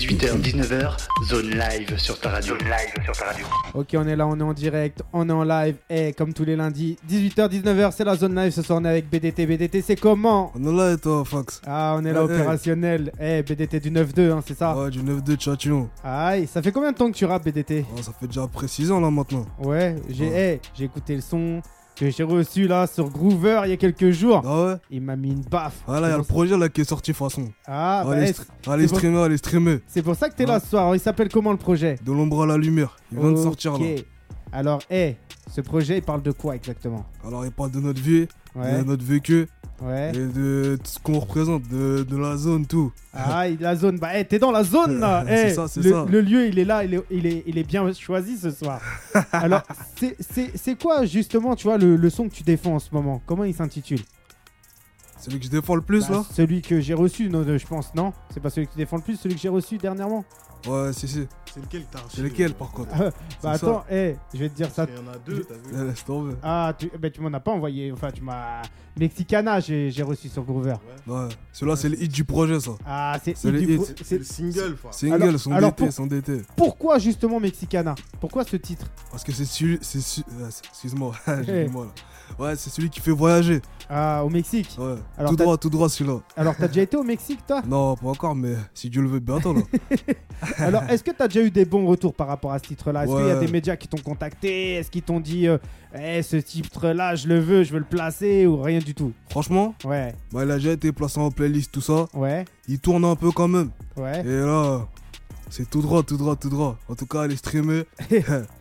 18h, 19h, zone live sur ta radio. Zone live sur ta radio. Ok, on est là, on est en direct, on est en live. Et comme tous les lundis, 18h, 19h, c'est la zone live. Ce soir, on est avec BDT. BDT, c'est comment? On est là et toi, Fax Ah, on est là Ouais, opérationnel. Eh, BDT du 9-2, hein, c'est ça? Ouais, du 9-2 Châtillon. Aïe, ça fait combien de temps que tu rappes BDT Oh, ça fait déjà après 6 ans là maintenant. Ouais, j'ai Ouais. eh, j'ai écouté le son que j'ai reçu là sur Groover il y a quelques jours. Ah ouais Il m'a mis une baffe. Ah là, il y a le projet là qui est sorti de toute façon. Ah, bah, allez, eh, allez pour- streamer, allez streamer. c'est pour ça que t'es là Ouais. ce soir. Alors, il s'appelle comment le projet De l'ombre à la lumière. Il vient de sortir là. Ok. Alors, eh, ce projet, il parle de quoi exactement? Alors il parle de notre vie, Ouais, de notre vécu ouais. et de ce qu'on représente, de, de la zone, tout. Ah, la zone. Bah, eh, t'es dans la zone là. C'est Eh, ça, c'est le, ça. le lieu, il est là, il est, il est, il est bien choisi ce soir. Alors, c'est- c'est c'est quoi justement, tu vois, le, le son que tu défends en ce moment? Comment il s'intitule? C'est lui que je défends le plus Bah, là? Celui que j'ai reçu, non, je pense, non? C'est pas celui que tu défends le plus, celui que j'ai reçu dernièrement? Ouais, si, si. C'est lequel que t'as reçu C'est lequel par contre Bah, attends, eh, je vais te dire ça. Il y en a deux, t'as vu Eh, Laisse tomber. Ah, tu, bah, tu m'en as pas envoyé. Enfin, tu m'as. Mexicana, j'ai j'ai reçu sur Groover. Ouais, celui-là c'est le hit du projet ça. Ah, c'est. Le du hit. pro- C'est c'est- le single, frère. Single, Alors- son alors DT, pour- son DT. Pourquoi justement Mexicana? Pourquoi ce titre? Parce que c'est celui. c'est su- euh, c'est- Excuse-moi, j'ai du mal. Ouais, c'est celui qui fait voyager. Ah, au Mexique? Ouais. Alors, tout t'as- droit, tout droit celui-là. Alors, t'as déjà été au Mexique, toi? Non, pas encore, mais si Dieu le veut, bientôt là. Alors, est-ce que tu as déjà eu des bons retours par rapport à ce titre-là Est-ce qu'il y a des médias qui t'ont contacté? Est-ce qu'ils t'ont dit euh, Eh, ce titre-là, je le veux, je veux le placer ou rien du tout? Franchement, Ouais, bah, il a déjà été placé en playlist, tout ça. ouais, Il tourne un peu quand même. ouais. Et là, c'est tout droit, tout droit, tout droit. En tout cas, allez streamer.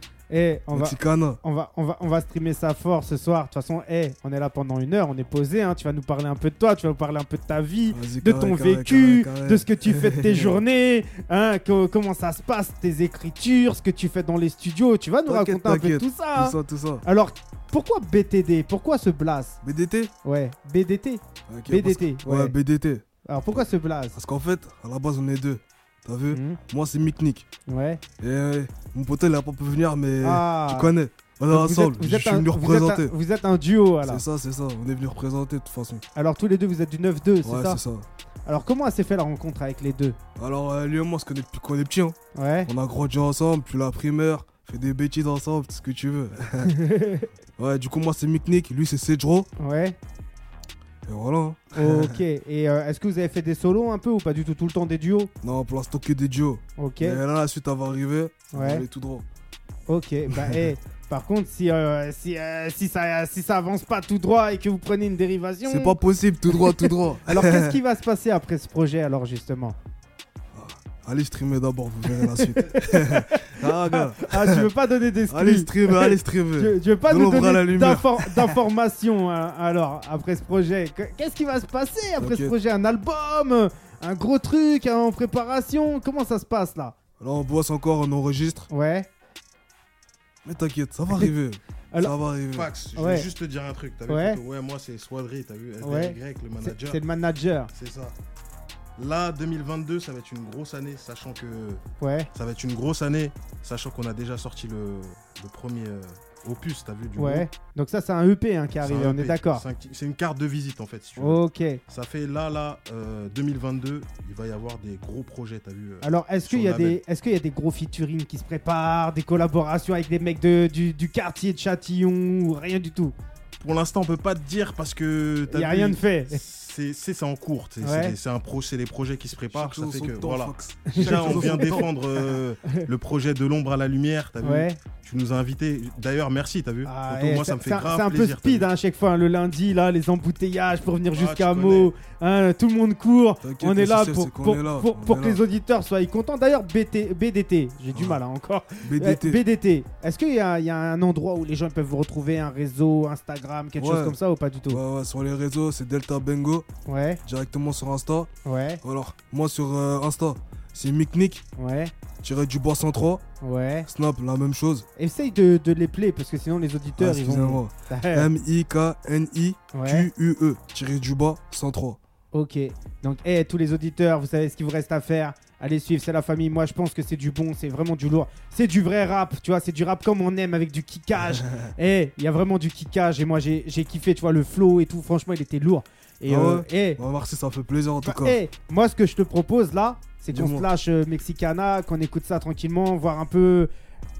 On va, Mexicana. on, va, on, va, on va streamer ça fort ce soir. De toute façon, eh, on est là pendant une heure, on est posé. Hein. Tu vas nous parler un peu de toi, tu vas nous parler un peu de ta vie, de carré, ton carré, vécu, carré, de ce que tu fais de tes journées, hein, co- comment ça se passe, tes écritures, ce que tu fais dans les studios. Tu vas nous raconter un peu tout ça. hein. Tout ça, tout ça. Alors, pourquoi BTD Pourquoi ce blaze BDT Ouais, BDT. BDT, que- Ouais, ouais. BDT. Alors, pourquoi ce blaze Parce qu'en fait, à la base, on est deux. T'as vu Mhm. Moi, c'est Miknik. Ouais. Et euh, mon pote, il a pas pu venir, mais Ah. tu connais. On est ensemble. Je suis venu représenter. Vous êtes un duo alors. C'est ça, c'est ça. On est venu représenter de toute façon. Alors tous les deux vous êtes du 9-2, c'est Ouais, ça c'est ça. Alors comment s'est fait la rencontre avec les deux Alors, euh, lui et moi, on se connaît depuis qu'on est petits. hein. Ouais. On a grandi ensemble, puis la primaire, fait des bêtises ensemble, tout ce que tu veux. ouais, du coup, moi, c'est Miknik. Lui, c'est Cedro. ouais. Et voilà. Ok. Et euh, est-ce que vous avez fait des solos un peu ou pas du tout tout le temps des duos? Non, pour l'instant, que des duos. Ok. Et là, la suite, elle va arriver. Ça va Ouais. aller tout droit. Ok. Bah eh, Par contre, si, euh, si, euh, si, ça, si ça avance pas tout droit et que vous prenez une dérivation. C'est pas possible, tout droit, tout droit. Alors qu'est-ce qui va se passer après ce projet alors justement? Allez streamer d'abord, vous verrez la suite. ah, gars. Ah, tu veux pas donner des Allez streamer, allez streamer. Tu, tu veux pas nous l'ombre à la donner d'informations hein, alors après ce projet? Que- Qu'est-ce qui va se passer après ce projet? Un album? Un gros truc? Hein, en préparation? Comment ça se passe là? Là, on bosse encore, on enregistre. Ouais. Mais t'inquiète, ça va arriver. Alors- ça va arriver. Fax, je Ouais. vais juste te dire un truc. T'as vu Ouais. Ouais, moi c'est Swadri, t'as vu SDY, Ouais. le manager. c'est le manager. C'est ça. Là, 2022, ça va être une grosse année, sachant que Ouais. ça va être une grosse année, sachant qu'on a déjà sorti le, le premier euh, opus, t'as vu du Ouais. groupe? Donc ça c'est un EP hein, qui est C'est arrivé, on est EP, d'accord. c'est un- C'est une carte de visite en fait, si tu veux. Ok. Ça fait là, là, euh, 2022, il va y avoir des gros projets, t'as vu. euh, Alors est-ce qu'il y, qu'il y a des gros featuring qui se préparent, des collaborations avec des mecs de, du, du quartier de Châtillon ou rien du tout? Pour l'instant, on peut pas te dire parce que. Il y a rien de fait. C'est c'est- c'est en cours. C'est Ouais. c'est des- c'est un pro, c'est des projets qui se préparent. Ça fait que temps, voilà. Déjà, on vient défendre euh, le projet de l'ombre à la lumière. T'as vu. Tu nous as invités. D'ailleurs, merci. T'as vu Ah, eh, Moi, c'est- ça me fait grave C'est un peu plaisir. speed hein, à chaque fois, hein, le lundi, là, les embouteillages pour venir Ah, jusqu'à Meaux. hein, tout le monde court. T'inquiète, On est là pour, que les auditeurs soient contents. D'ailleurs, BDT, j'ai du Ouais. mal encore. BDT. BDT, est-ce qu'il y, a- il y a un endroit où les gens peuvent vous retrouver, un réseau, Instagram, quelque chose comme ça ou pas du tout? Ouais, ouais, sur les réseaux, c'est Delta Bengo, Ouais, directement sur Insta. ouais, Alors, moi sur euh, Insta, c'est Miknik, ouais, tiré du bois 103. ouais. Snap, la même chose. Essaye de, de les play parce que sinon les auditeurs Ah, ils vont. M-I-K-N-I-Q-U-E, tiré du bas 103. Ok. Donc, eh, tous les auditeurs, vous savez ce qu'il vous reste à faire. Allez suivre, c'est la famille. Moi, je pense que c'est du bon, c'est vraiment du lourd. C'est du vrai rap, tu vois, c'est du rap comme on aime avec du kickage. Eh, il y a vraiment du kickage et moi, j'ai kiffé, tu vois, le flow et tout. Franchement, il était lourd. Et, Ah euh, eh, Bah, merci, ça fait plaisir en tout bah, cas. eh, moi, ce que je te propose là, c'est qu'on se lâche euh, Mexicana, qu'on écoute ça tranquillement, voir un peu,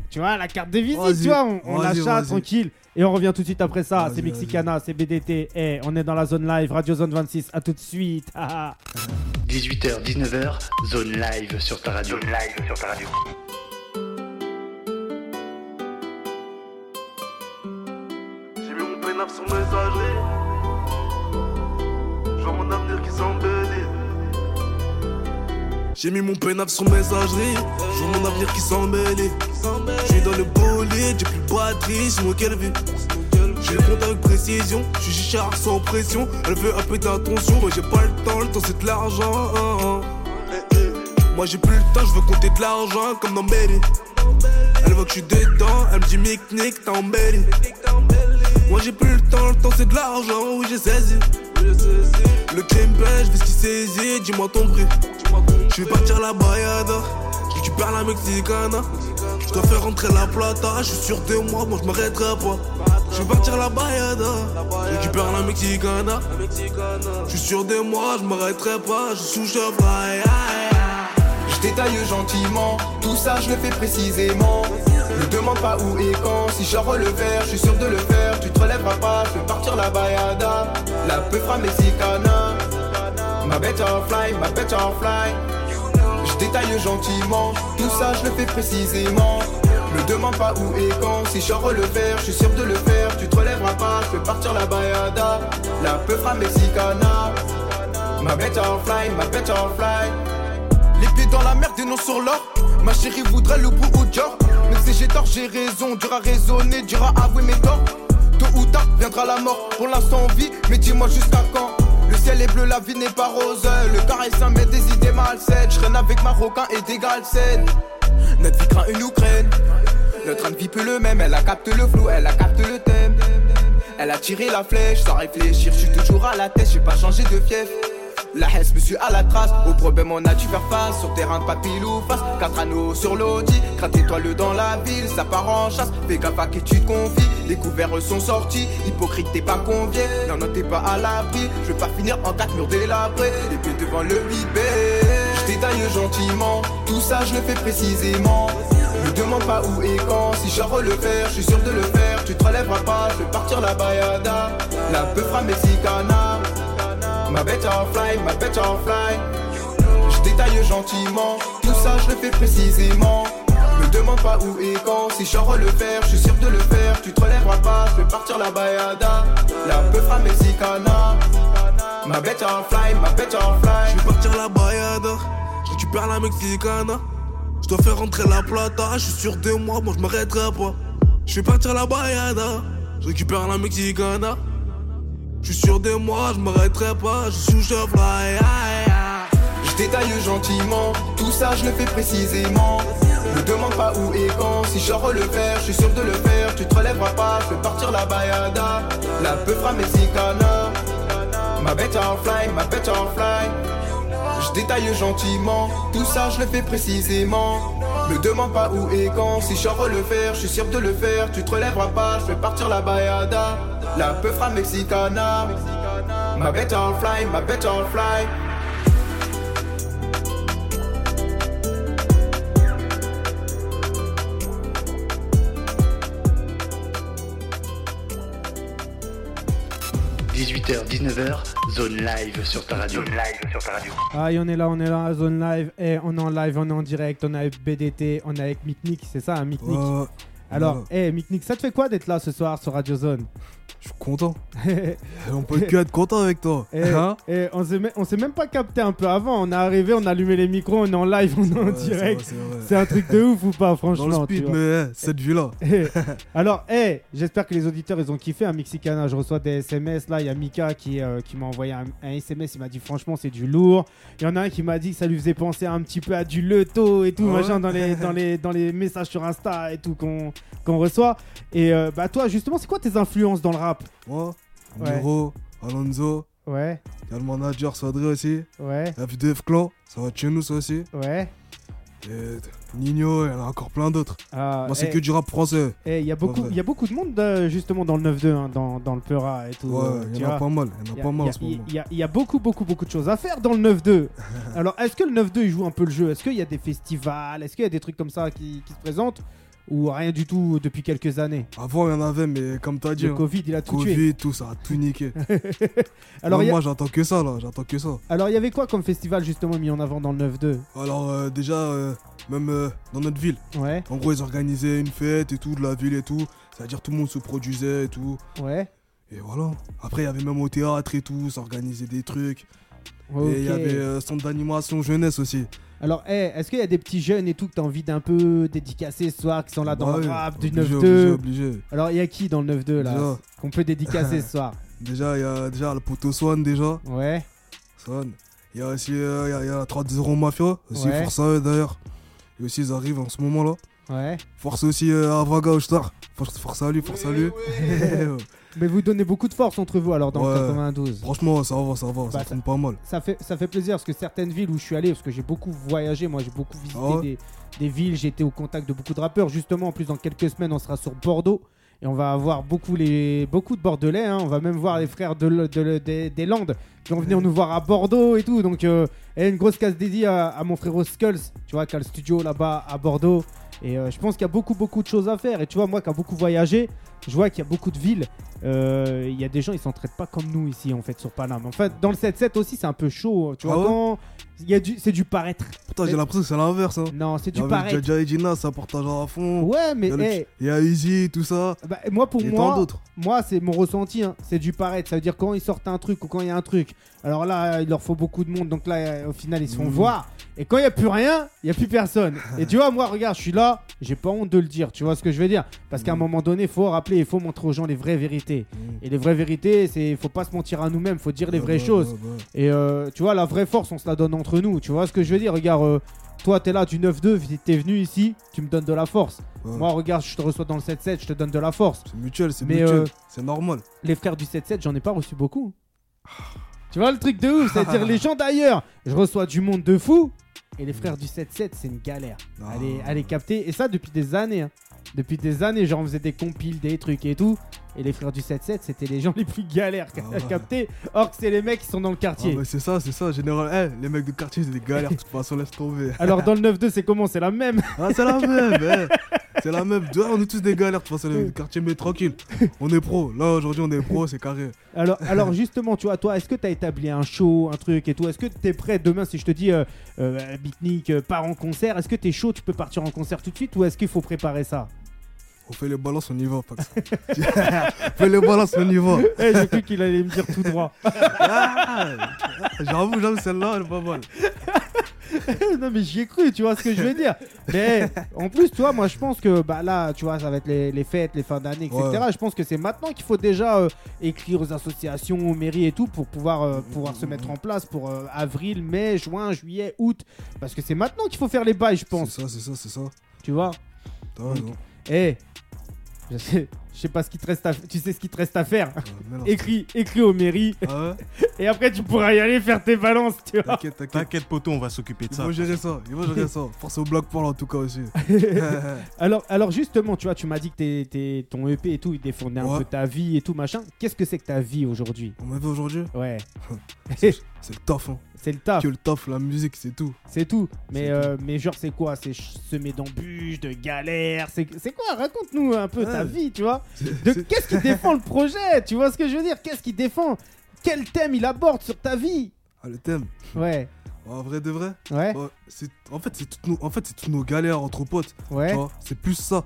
tu vois, la carte de visite, tu vois, on, on lâche ça tranquille. Et on revient tout de suite après ça. C'est Mexicana, c'est BDT. Eh, on est dans la zone live, Radio Zone 26. À tout de suite. Ah, ah. 18h, 19h, zone live sur ta radio. Zone live sur ta radio. J'ai mis mon peinard sur messagerie. Je mon avenir qui s'embellit. J'ai mis mon peinaf sur messagerie, je mon avenir qui s'emmêle. Je suis dans le bolide, j'ai plus de batterie, moi qu'elle vit. J'ai le compte avec précision, je suis sans pression. Elle veut un peu d'attention, moi j'ai pas le temps, le temps c'est de l'argent. Moi j'ai plus le temps, je veux compter de l'argent comme dans Belly. Elle voit que je suis dedans, elle me dit Mick Nick, t'as embelli. Moi j'ai plus le temps, le temps c'est de l'argent, oui j'ai saisi. Le crime pêche, fais ce qu'il saisit, dis-moi ton prix. Je vais partir la bayada, je récupère la mexicana. Je dois faire rentrer la plata, je suis sûr de moi, moi je m'arrêterai pas. Je vais partir la bayada, je récupère la mexicana. Je suis sûr de moi, je m'arrêterai pas, je suis sous. Je détaille gentiment, tout ça je le fais précisément. Ne demande pas où et quand, si je le verre, je suis sûr de le faire. Tu te relèveras pas, je vais partir la bayada. La peufra mexicana, ma butterfly, ma butterfly. Je détaille gentiment, tout ça je le fais précisément. Ne demande pas où et quand, si je le verre, je suis sûr de le faire. Tu te relèveras pas, je vais partir la bayada. La peufra mexicana, ma butterfly, ma butterfly. Les pieds dans la merde et non sur l'or. Ma chérie voudrait le bout au Dior. Même si j'ai tort, j'ai raison. Dur à raisonner, dur à avouer mes torts. Tôt ou tard viendra la mort. Pour l'instant, on vit, mais dis-moi jusqu'à quand? Le ciel est bleu, la vie n'est pas rose. Le carré sain met des idées malsaines. Je traîne avec Marocains et des Galsen. Notre vie craint une Ukraine. Notre train de peut le même. Elle a capté le flou, elle a capté le thème. Elle a tiré la flèche sans réfléchir. Je suis toujours à la tête, j'ai pas changé de fief. La Hesse me suit à la trace, au problème on a dû faire face. Sur terrain de papillou face, quatre anneaux sur l'audi Gratte étoile dans la ville, ça part en chasse. Fais gaffe à qui tu te confies, les couverts sont sortis. Hypocrite t'es pas convié, non non t'es pas à l'abri. Je veux pas finir en quatre murs délabrés. Les pieds devant le bibé Je détaille gentiment, tout ça je le fais précisément. Ne demande pas où et quand, si je le faire, je suis sûr de le faire. Tu te relèveras pas, je vais partir la bayada La peufra mexicana Ma butterfly, ma butterfly. Je détaille gentiment, tout ça je le fais précisément. Me demande pas où et quand, si je le faire, je suis sûr de le faire. Tu te relèveras pas, je vais partir la bayada. La peufra mexicana. Ma butterfly, ma butterfly. Je vais partir la bayada, je récupère la mexicana. Je dois faire rentrer la plata, je suis sûr de moi, moi je m'arrêterai pas. Je vais partir la bayada, je récupère la mexicana. Je suis sûr de moi, je m'arrêterai pas, je suis sous chevreuil. Je détaille gentiment, tout ça je le fais précisément. Ne demande pas où et quand, si je le faire, je suis sûr de le faire. Tu te relèveras pas, je vais partir la bayada. La peufra mexicana, ma butterfly, ma butterfly. Je détaille gentiment, tout ça je le fais précisément. Me demande pas où et quand, si je le faire, je suis sûr de le faire. Tu te relèveras pas, je vais partir la bayada. La peufra mexicana, ma butterfly, ma butterfly. h 19h, zone live sur ta radio. Zone live sur ta radio. Ah, et on est là, on est là, zone live. Et on est en live, on est en direct, on est avec BDT, on est avec Miknik, c'est ça, hein, Miknik Alors, eh, Miknik, ça te fait quoi d'être là ce soir sur Radio Zone? Je suis content. On peut que être content avec toi. Eh, Hein eh, on s'est me- on s'est même pas capté un peu avant. On est arrivé, on a allumé les micros, on est en live, on est en Ouais, direct. c'est un truc de ouf ou pas, Dans franchement le tu speed, mais eh, cette vie-là. Eh, Alors, hey, j'espère que les auditeurs ils ont kiffé un Mexicana. Je reçois des SMS là. Il y a Mika qui, euh, qui m'a envoyé un, un SMS. Il m'a dit franchement c'est du lourd. Il y en a un qui m'a dit que ça lui faisait penser un petit peu à du Leto et tout Ah ouais machin dans les, dans, les, dans les messages sur Insta et tout qu'on qu'on reçoit. Et euh, bah toi justement c'est quoi tes influences dans le rap Moi, Ouais. Alonso, Ouais, il y a le manager Sadri aussi. ouais, La FDF Clan, ça va de chez nous ça aussi. ouais. Et Nino, il y en a encore plein d'autres. Ah, Moi, c'est eh, que du rap français. eh, Il y, a beaucoup- il y a beaucoup de monde euh, justement dans le 9-2, hein, dans, dans le Peura et tout. Ouais, euh, il y en a pas mal. Il y en Il a y a- pas mal il y en a- ce moment. il y a- il y a beaucoup, beaucoup, beaucoup de choses à faire dans le 9-2. Alors, est-ce que le 9-2 il joue un peu le jeu? Est-ce qu'il y a des festivals? Est-ce qu'il y a des trucs comme ça qui, qui se présentent? Ou rien du tout depuis quelques années Avant, il y en avait, mais comme t'as dit, Le hein, Covid, il a tout tué. Covid, tout ça a tout niqué. Alors, a- moi, j'attends que ça, là. J'attends que ça. alors, il y avait quoi comme festival justement mis en avant dans le 9-2 Alors, euh, déjà, euh, même euh, dans notre ville, Ouais, en gros, ils organisaient une fête et tout, de la ville et tout. C'est-à-dire, tout le monde se produisait et tout. ouais. Et voilà. Après, il y avait même au théâtre et tout, s'organisait des trucs. Et il y avait euh, centre d'animation jeunesse aussi. Alors, eh, est-ce qu'il y a des petits jeunes et tout que t'as envie d'un peu dédicacer ce soir, qui sont là dans Bah le oui, rap du obligé, 9-2 Obligé, obligé. Alors, il y a qui dans le 9-2 là. Qu'on peut dédicacer ce soir Déjà, il y a déjà le poteau Swan, déjà. Ouais. Swan. Il y a aussi euh, y a, il y a la 3-0 Mafia. Aussi, Ouais. force à eux d'ailleurs. Et aussi, ils arrivent en ce moment-là. Ouais. Force aussi euh, à Vaga au Star. Force, force à lui, force à lui. Mais vous donnez beaucoup de force entre vous alors dans le Ouais. 92. Franchement, ça va, ça va, Bah, ça ça- tourne pas mal. Ça fait, ça fait plaisir parce que certaines villes où je suis allé, parce que j'ai beaucoup voyagé, moi j'ai beaucoup visité Ah ouais des, des villes, j'ai été au contact de beaucoup de rappeurs. Justement, en plus, dans quelques semaines, on sera sur Bordeaux et on va avoir beaucoup, les, beaucoup de Bordelais. hein. On va même voir les frères de, des, des Landes qui vont venir nous voir à Bordeaux et tout. Donc, euh, et une grosse casse dédiée à, à mon frérot Skulls, tu vois, qui a le studio là-bas à Bordeaux. Et euh, je pense qu'il y a beaucoup, beaucoup de choses à faire. Et tu vois, moi qui a beaucoup voyagé, je vois qu'il y a beaucoup de villes. euh, Il y a des gens, ils s'entraident pas comme nous ici, en fait, sur Paname. En fait, dans le 7-7 aussi, c'est un peu chaud. Tu vois, Ah quand c'est du paraître. Putain, j'ai l'impression que c'est l'inverse. Hein. Non, c'est du paraître. Jaja et Gina, ça partage à fond. Ouais, mais Il y a le- hey, Il y a Easy, tout ça. bah, moi, pour et moi, d'autres. moi c'est mon ressenti. hein. C'est du paraître. Ça veut dire quand ils sortent un truc ou quand il y a un truc. Alors là, il leur faut beaucoup de monde. Donc là, au final, ils se font Mhm. voir. Et quand il n'y a plus rien, il n'y a plus personne. Et tu vois, moi, regarde, je suis là. J'ai pas honte de le dire. Tu vois ce que je veux dire Parce qu'à un Mhm. moment donné, il faut rappeler, il faut montrer aux gens les vraies vérités. Et les vraies vérités, c'est faut pas se mentir à nous-mêmes. Faut dire les vraies Ouais, choses. ouais, ouais. Et euh, tu vois, la vraie force, on se la donne entre nous. Tu vois ce que je veux dire Regarde, euh, toi, t'es là du 9-2, t'es venu ici, tu me donnes de la force. Moi, regarde, je te reçois dans le 7-7, je te donne de la force. C'est mutuel, c'est mutuel. euh, C'est normal. Les frères du 7-7, j'en ai pas reçu beaucoup. Tu vois le truc de ouf C'est-à-dire les gens d'ailleurs, je reçois du monde de fou. Et les frères du 7-7, c'est une galère. Allez, allez capter. Et ça depuis des années. hein. Depuis des années, genre on faisait des compiles, des trucs et tout. Et les frères du 7-7, c'était les gens les plus galères à ouais. capter. Or que c'est les mecs qui sont dans le quartier. mais c'est ça, c'est ça. Général, Eh, les mecs de quartier, c'est des galères. De toute façon, laisse tomber. Alors dans le 9-2, c'est comment? C'est la même Ah, c'est la même, eh. C'est la même. Tu vois, on est tous des galères. De toute façon, les quartiers, mais tranquille. On est pro. Là, aujourd'hui, on est pro, c'est carré. Alors, alors justement, tu vois, toi, est-ce que tu as établi un show, un truc et tout? Est-ce que tu es prêt demain si je te dis euh, euh, euh, part en concert Est-ce que tu es chaud, tu peux partir en concert tout de suite ou est-ce qu'il faut préparer ça? On fait les balances, on y va, Pax. on fait les balances, on y va. Eh, J'ai cru qu'il allait me dire tout droit. Ah, j'avoue, j'avoue, celle-là, elle est pas mal. non, mais j'y ai cru, tu vois ce que je veux dire. Mais en plus, tu vois, moi je pense que bah, là, tu vois, ça va être les, les fêtes, les fins d'année, etc. Ouais. Je pense que c'est maintenant qu'il faut déjà euh, écrire aux associations, aux mairies et tout pour pouvoir, euh, pouvoir se mettre en place pour euh, avril, mai, juin, juillet, août. Parce que c'est maintenant qu'il faut faire les bails, je C'est pense. ça, c'est ça, c'est ça. Tu vois? T'as raison. Eh, je sais, je sais pas ce qu'il te reste à Tu sais ce qu'il te reste à faire Ah. Écris, écris aux mairies Ah ouais et après tu pourras y aller faire tes balances, tu vois. T'inquiète, t'inquiète. T'inquiète, poto, on va s'occuper de Il ça. faut gérer ça, il faut gérer ça. Force au Blackpool en tout cas aussi. Alors, alors justement, tu vois, tu m'as dit que t'es- t'es- ton EP et tout, il défendait un peu ta vie et tout, machin. Qu'est-ce que c'est que ta vie aujourd'hui? On m'a vu aujourd'hui? Ouais, C'est le taf, hein. C'est le taf, Que le taf, la musique, c'est tout. c'est tout. Mais, euh, mais genre, c'est quoi? C'est semer d'embûches, de galères? C'est quoi? Raconte-nous un peu ta vie, tu vois. Qu'est-ce qui défend le projet? Tu vois ce que je veux dire? Qu'est-ce qui défend? Quel thème il aborde sur ta vie? Ah, le thème. Ouais, En vrai de vrai, ouais, ouais, c'est- en fait, c'est toutes nos, en fait, toutes nos galères entre potes. ouais. C'est plus ça.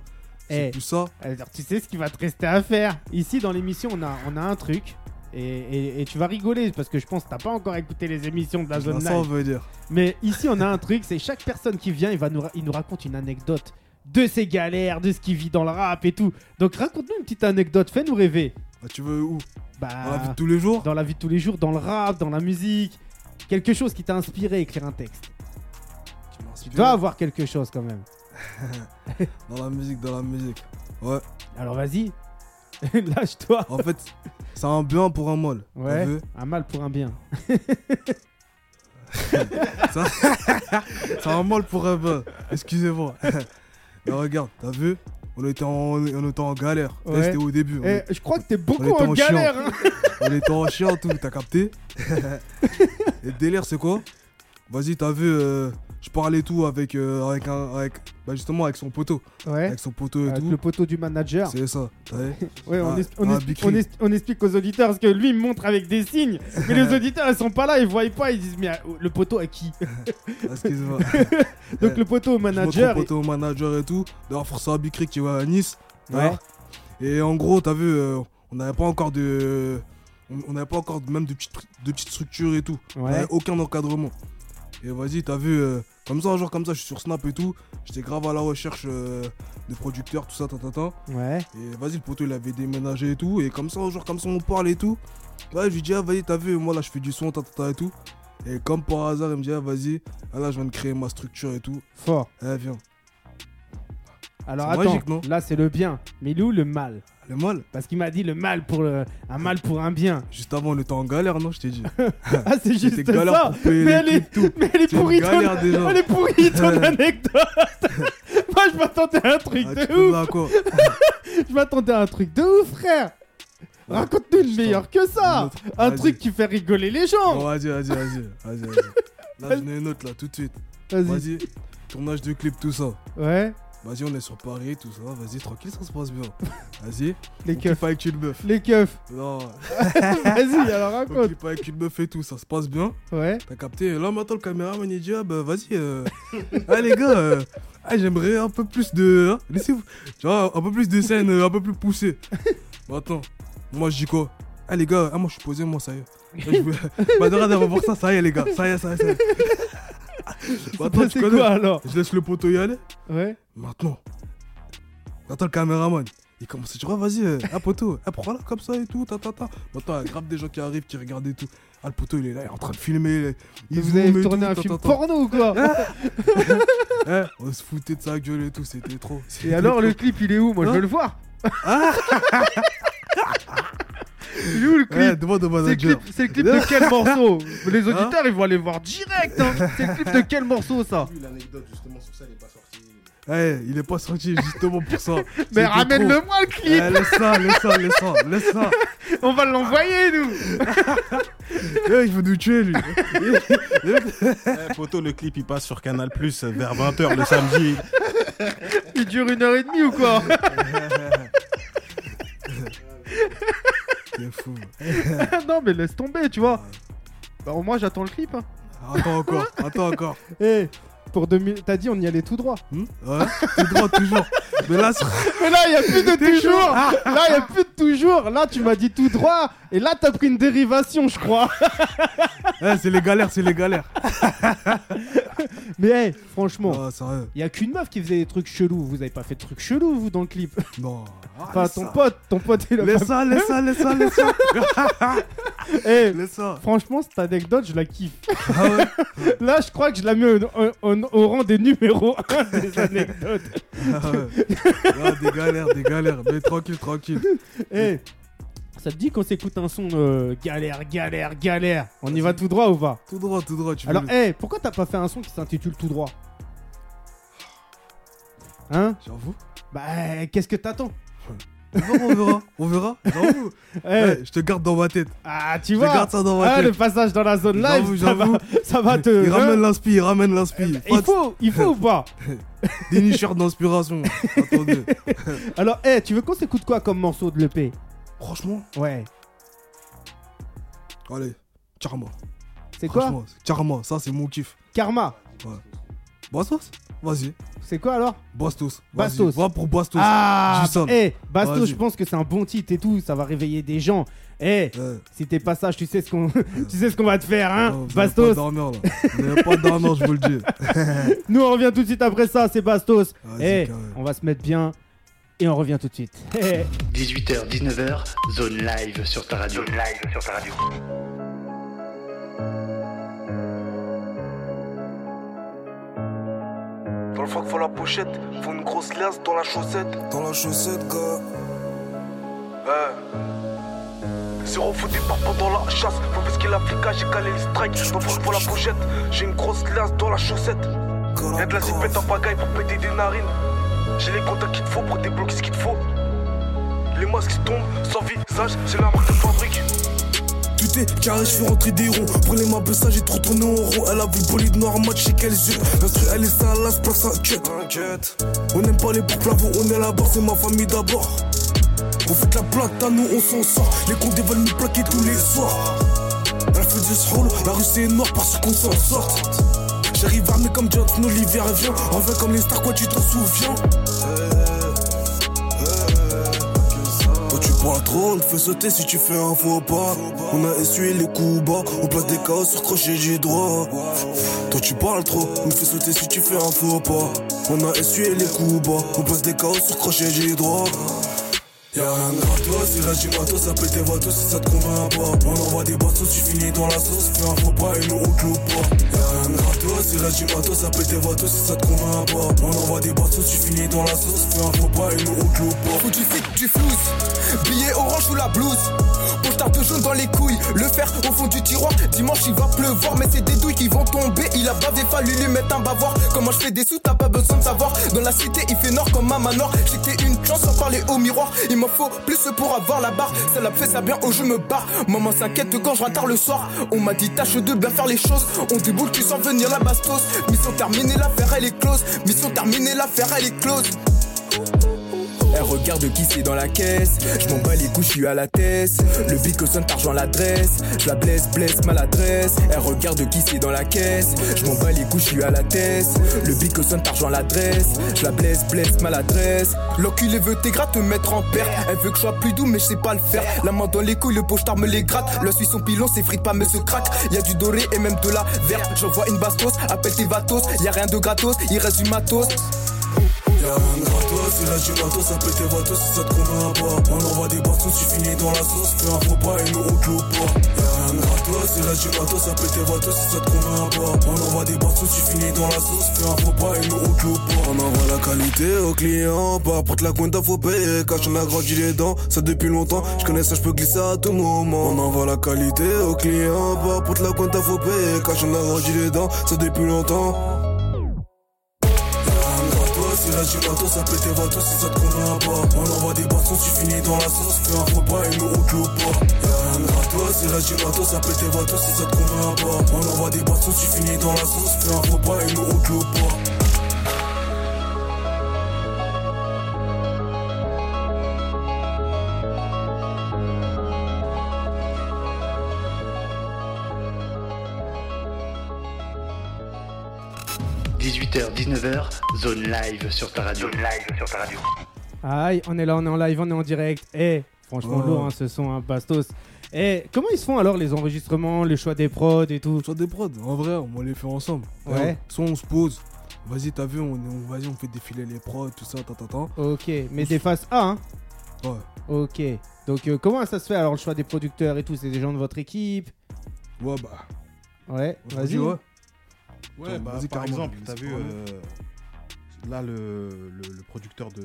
C'est Eh. plus ça. Alors, tu sais ce qu'il va te rester à faire. Ici, dans l'émission, on a, on a un truc. Et, et- et tu vas rigoler parce que je pense que t'as pas encore écouté les émissions de la zone live. veut dire. Mais ici, on a un truc c'est chaque personne qui vient, il, va nous, il nous raconte une anecdote de ses galères, de ce qu'il vit dans le rap et tout. Donc, raconte-nous une petite anecdote, fais-nous rêver. Bah, tu veux où? Bah, Dans la vie de tous les jours? dans la vie de tous les jours, dans le rap, dans la musique. Quelque chose qui t'a inspiré à écrire un texte. Tu Tu dois avoir quelque chose quand même. Dans la musique, dans la musique. Ouais. Alors, vas-y. Lâche-toi. En fait, c'est un bien pour un mal. Ouais. Un mal pour un bien. ça va mal pour un bain. Excusez-moi. Mais regarde, t'as vu on était, en, on était en galère. Ouais. C'était au début. On, Eh, je crois que t'es beaucoup en en galère. hein. on était en chien, tout, t'as capté Et le délire, c'est quoi Vas-y, t'as vu, euh, je parlais tout avec, euh, avec, un, avec bah justement avec son poteau. Ouais. Avec son poteau et Avec tout. le poteau du manager. C'est ça. Ouais, on, Ah, on ah, on explique aux auditeurs parce que lui il me montre avec des signes, mais les auditeurs ils sont pas là, ils voient pas, ils disent mais euh, le poteau à qui? Excuse-moi. Donc le poteau au manager. au poteau au manager et tout. D'ailleurs, Big Rick qui va à Nice. Ouais. D'accord Et en gros, t'as vu, euh, on n'avait pas encore de. On n'avait pas encore même de petites, de petites structures et tout. On n'avait aucun encadrement. Et vas-y, t'as vu, euh, comme ça, jour comme ça, je suis sur Snap et tout. J'étais grave à la recherche euh, de producteurs, tout ça, ta, ta, ta. Ouais. Et vas-y, le poteau, il avait déménagé et tout. Et comme ça, jour comme ça, on parle et tout. Ouais, je lui dis, ah, vas-y, t'as vu, moi là, je fais du son, ta, ta, ta, et tout. Et comme par hasard, il me dit, ah, vas-y, ah, là, je viens de créer ma structure et tout. Fort. Eh, viens. Alors attends, magique, là c'est le bien, mais il est où le mal? Le mal. Parce qu'il m'a dit le mal pour le... un mal pour un bien. Juste avant, on était en galère, non, je t'ai dit. Ah c'est juste ça. Mais elle est, tout. mais elle est pourrie ton... Elle est pourrie ton anecdote. Moi je m'attendais à un truc Ah, de ouf. quoi Je m'attendais à un truc de ouf frère. Raconte-nous une meilleure que ça. Un truc qui fait rigoler les gens. Bon, vas-y, vas-y, vas-y. Vas-y. Là, j'en ai une autre, là, tout de suite. Vas-y. Vas-y. Tournage de clip, tout ça. Ouais. Vas-y, on est sur Paris, tout ça. Vas-y, tranquille, ça se passe bien. Vas-y. Les On keufs. clip avec une meuf. Les keufs. Non. Vas-y alors On raconte. clip avec une meuf et tout, ça se passe bien. Ouais. T'as capté Là, maintenant, le caméraman, il dit Ah, bah, vas-y. Euh... ah, les gars, euh, ah, j'aimerais un peu plus de. hein, Laissez-vous. Tu vois, un peu plus de scènes, euh, un peu plus poussées. Maintenant, moi, je dis quoi? Ah, les gars, ah, moi, je suis posé, moi, ça y est. Là, je veux... bah, de revoir ça, ça y est, les gars. Ça y est, ça y est, ça y est. Maintenant, tu C'est connais. quoi alors Je laisse le poteau y aller. Ouais. Maintenant. Attends, le caméraman. Il commence à dire, ah, vas-y, euh, ah, poteau, ah, prends là comme ça et tout, ta, ta, ta. Maintenant, il y a grave des gens qui arrivent, qui regardent et tout. Ah, le poteau, il est là, il est en train de filmer. Il Vous avez tourné un film porno ou quoi Eh, on se foutait de sa gueule et tout, c'était trop. Et alors trop. le clip il est où? Moi je Hein veux le voir. il est où le clip demande au C'est le clip, manager. c'est le clip de quel morceau Les auditeurs ils vont aller voir direct. hein. C'est le clip de quel morceau ça L'anecdote justement sur ça, elle est pas sortie. Il est pas sorti justement pour ça. Mais ramène-le moi le clip. Laisse ça, laisse ça, laisse ça, laisse ça. On va l'envoyer nous. Il veut nous tuer, lui. Eh, poteau, le clip il passe sur Canal Plus vers 20h le samedi. Il dure une heure et demie ou quoi Fou. Non mais laisse tomber tu vois. Bah au moins j'attends le clip. Hein. Attends encore, attends encore. Eh pour 2000, t'as dit on y allait tout droit. Hmm ouais, tout droit, toujours. Mais là, c'est- Mais là, il n'y a plus de toujours. Là, il n'y a plus de toujours. Là, tu m'as dit tout droit. Et là, t'as pris une dérivation, je crois. eh, c'est les galères, c'est les galères. Mais hey, franchement, Ah, sérieux. il y a qu'une meuf qui faisait des trucs chelous. Vous avez pas fait de trucs chelous, vous, dans le clip. Non. Ah, Enfin, ton pote, ton pote, il a Laisse ça, laisse ça, laisse ça, laisse ça. Eh, Laisse ça. franchement, cette anecdote, je la kiffe. Ah ouais. Là, je crois que je la mets au, au- au- au rang des numéros 1 des anecdotes. Ah ouais. Des galères, des galères. Mais tranquille, tranquille. Eh, ça te dit qu'on s'écoute un son euh, galère, galère, galère? On y va tout droit ou pas? Tout droit, tout droit. Tu veux Alors, le- eh, pourquoi t'as pas fait un son qui s'intitule Tout droit? Hein? J'avoue. Bah, qu'est-ce que t'attends? On verra, on verra. J'avoue. Je te garde dans ma tête. Ah, tu Je te vois garde ça dans ma ah, le tête. passage dans la zone live, ça va, j'avoue. ça va te... Il ramène hein l'inspi, il ramène l'inspi. il Pas de faut, il faut ou pas dénicheur d'inspiration. Attendez. Alors, eh, tu veux qu'on s'écoute quoi comme morceau de l'EP Franchement, Ouais. allez, Charma. C'est quoi? Charma, ça c'est mon kiff. Karma. Bastos Vas-y. C'est quoi alors? Bastos. Vas-y, Bastos. Va pour Bastos. Ah Justin. Eh, Bastos, je pense que c'est un bon titre et tout, ça va réveiller des gens. Eh, Eh, si t'es pas sage, tu sais ce qu'on tu sais ce qu'on va te faire, hein non, Bastos. Pas dormir là. Vous n'allez pas dormir, je vous le dis. Nous, on revient tout de suite après ça, c'est Bastos. Eh, carré. on va se mettre bien et on revient tout de suite. Eh, 18h, 19h, zone live sur ta radio. Zone live sur ta radio. Dans le froc, faut la pochette. Faut une grosse laisse dans la chaussette. Dans la chaussette, gars. Ouais. Zéro fou départ pendant la chasse. Faut parce qu'il a flicage, j'ai calé les strikes. Mon frère pour la pochette. J'ai une grosse glace dans la chaussette. Y'a de la zipette en pagaille pour péter des narines. J'ai les contacts qu'il te faut pour débloquer ce qu'il te faut. Les masques qui tombent sans visage, c'est la marque de fabrique. Tout est carré, je fais rentrer des ronds. Prenez ma ça j'ai trop tourné en rond. Elle a vu le bolide noir, match chez quels yeux. L'instru, elle est salace, place inquiète. On n'aime pas les boucles plavons, on est là-bas, c'est ma famille d'abord. On fait de la plate, à nous on s'en sort. Les condés veulent nous plaquer tous les soirs. Elle fait du sroll, la rue c'est noir parce qu'on s'en sort. J'arrive armé comme Johnson Olivier vient. En vrai comme les stars, quoi tu t'en souviens? Parles trop, on te fait sauter si tu fais un faux pas. On a essuyé les coups bas, on place des chaos sur crochet du droit. Toi tu parles trop, on te fait sauter si tu fais un faux pas. On a essuyé les coups bas, on place des chaos sur crochet du droit. Y'a rien de gratos, c'est là du matos, ça tes voitures si ça te convainc pas. On envoie des bateaux, tu finis dans la sauce, fais un faux pas et nous on te pas. Y'a rien de gratos, c'est là du matos, ça pète tes voitures si ça te convainc pas. On envoie des bateaux, tu finis dans la sauce, fais un faux pas et nous on te loupe pas. Faut du fric, du flouze. Billet orange sous la blouse. Pochetard de jaune dans les couilles. Le fer au fond du tiroir. Dimanche il va pleuvoir, mais c'est des douilles qui vont tomber. Il a bavé, fallu lui mettre un bavoir. Comment je fais des sous, t'as pas besoin de savoir. Dans la cité, il fait nord comme un manoir. J'étais une chance sans parler au miroir. M'en faut plus pour avoir la barre. Ça l'a fait ça bien au jeu me barre. Maman s'inquiète quand je tard le soir. On m'a dit tâche de bien faire les choses. On déboule, tu sens venir la bastos. Mission terminée, l'affaire elle est close. Mission terminée, l'affaire elle est close. Elle regarde qui c'est dans la caisse. Je m'en bats les couilles, je suis à la tête. Le bic sonne argent l'adresse. Je la blesse, blesse, maladresse. Elle regarde qui c'est dans la caisse. Je m'en bats les couilles, je suis à la tête. Le bic sonne argent l'adresse. Je la blesse, blesse, maladresse. L'enculé veut tes te mettre en perte. Elle veut que je plus doux, mais je sais pas le faire. La main dans les couilles, le pochetard me les gratte. Le suit son pilon, ses frites pas me se craque. Y a du doré et même de la verte. J'envoie une bastos, appelle tes vatos. Y a rien de gratos, il reste du matos. De gratos, c'est là du matos, ça pète tes voitures si ça te convainc pas. On envoie des bastos, tu finis dans la sauce, fais un faux pas et nous on te loupe pas. De gratos, c'est là du matos, ça pète tes voitures si ça te convainc pas. On envoie des bastos, tu finis dans la sauce, fais un faux pas et nous on te loupe pas. On envoie la qualité au client, pas pour la compte, faut payer. Cache, on a grandi les dents, ça depuis longtemps. Je connais ça, je peux glisser à tout moment. On envoie la qualité au client, pas pour la compte, faut payer. Cache, on a grandi les dents, ça depuis longtemps. Du matos, ça pète tes voitures si ça te convainc pas. On envoie des bâtons, tu finis dans la sauce, fais un faux pas et nous loupe pas. Y'a de gratos, matos, ça pète tes voitures si ça te convainc pas. On envoie des bâtons, tu finis dans la sauce, fais un faux pas et nous loupe pas. 18h, 19h, zone live sur ta radio. Zone live sur ta radio. Aïe, on est là, on est en live, on est en direct. Eh, franchement, Oh. lourd hein, ce son, hein, Bastos. Eh, comment ils se font alors les enregistrements, les choix des prods et tout? Soit des prods, en vrai, on va les faire ensemble. Ouais. Eh, Soit on se pose. Vas-y, t'as vu, on, on- vas-y, on fait défiler les prods, tout ça, ta. Ok, mais des faces A, hein? Ouais. Ok. Donc, euh, comment ça se fait alors le choix des producteurs et tout? C'est des gens de votre équipe? Ouais, bah. Ouais, Vas-y, vas-y. ouais. Ouais, bah, par exemple, t'as vu, euh, là, le, le, le producteur de,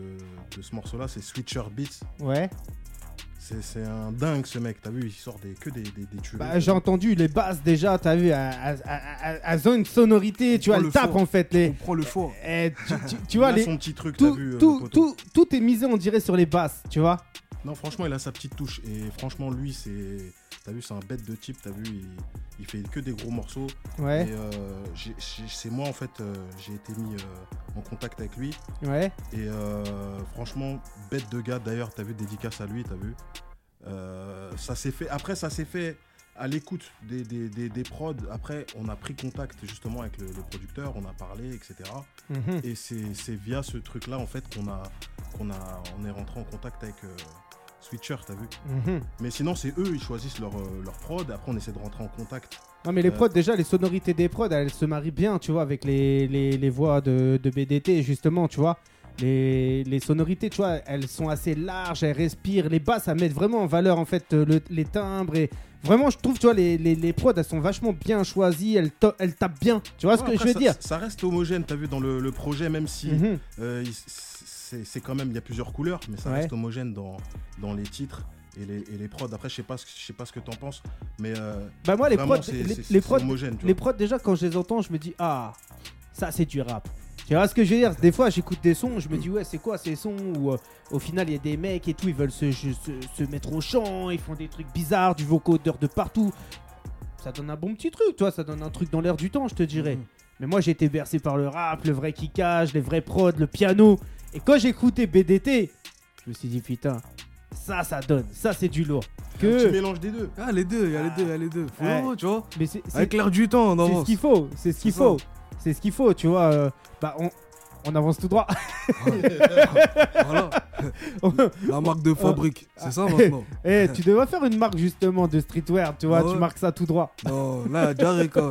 de ce morceau-là, c'est Switcher Beats. Ouais. C'est c'est un dingue, ce mec. T'as vu, il sort des, que des, des. Bah, j'ai entendu les basses déjà, t'as vu, à, à, à, à- à zone sonorité, tu vois, le tape en fait. On Les, prend le fort. eh, tu, tu- tu Il vois, les, son petit truc, t'as tout, vu, euh, tout, tout, tout est misé, on dirait, sur les basses, tu vois. Non, franchement, il a sa petite touche. Et franchement, lui, c'est. T'as vu, c'est un bête de type. T'as vu, il, il fait que des gros morceaux. Ouais, Et euh, c'est moi, en fait, euh, j'ai été mis euh, en contact avec lui. ouais. Et franchement, bête de gars. D'ailleurs, t'as vu, dédicace à lui, t'as vu. Ça s'est fait. Après, ça s'est fait à l'écoute des, des, des, des prods. Après, on a pris contact justement avec le, le producteur, on a parlé, etc. Mhm. Et c'est c'est via ce truc-là, en fait, qu'on a, qu'on a, on est rentré en contact avec euh, Switcher, t'as vu. Mhm. Mais sinon, c'est eux, ils choisissent leur, euh, leur prod. Après, on essaie de rentrer en contact. Non, mais les Euh, prods, déjà, les sonorités des prods, elles se marient bien, tu vois, avec les, les, les voix de, de BDT, justement, tu vois. Les, les sonorités, tu vois, elles sont assez larges, elles respirent. Les basses, ça met vraiment en valeur, en fait, le- les timbres. Et vraiment, je trouve, tu vois, les, les, les prods, elles sont vachement bien choisies, elles, elles tapent bien. Tu vois ce que je veux ça, dire? Ça reste homogène, t'as vu, dans le, le projet, même si Mhm. euh, il- c'est quand même, il y a plusieurs couleurs, mais ça Ouais. reste homogène dans, dans les titres. et les, et les prods. Après, je sais pas, ce- je sais pas ce que t'en penses, mais euh, Bah moi les prods, les, prods, homogène. les prods déjà quand je les entends, je me dis ah ça c'est du rap. Tu vois ce que je veux dire? Des fois j'écoute des sons, je me dis ouais c'est quoi ces sons? Où euh, au final il y a des mecs et tout, ils veulent se, se, se mettre au chant, ils font des trucs bizarres, du vocodeur de partout. Ça donne un bon petit truc, toi, ça donne un truc dans l'air du temps, je te dirais. Mhm. Mais moi j'ai été bercé par le rap, le vrai kickage, les vrais prods, le piano. Et quand j'écoutais BDT, je me suis dit putain, ça ça donne, ça c'est du lourd. Un petit Que mélange des deux. Ah, les deux, il y a les deux, il y a les deux. Faut, Ouais. tu vois, mais c'est c'est- avec l'air du temps, c'est ce qu'il faut, c'est ce qu'il faut. C'est ce qu'il faut, tu vois. euh, bah, on, on avance tout droit. Voilà. La marque de fabrique, c'est ça maintenant. Eh, tu devrais faire une marque justement de streetwear, tu vois. Ah ouais. Tu marques ça tout droit. Non, là, il y a déjà Reka.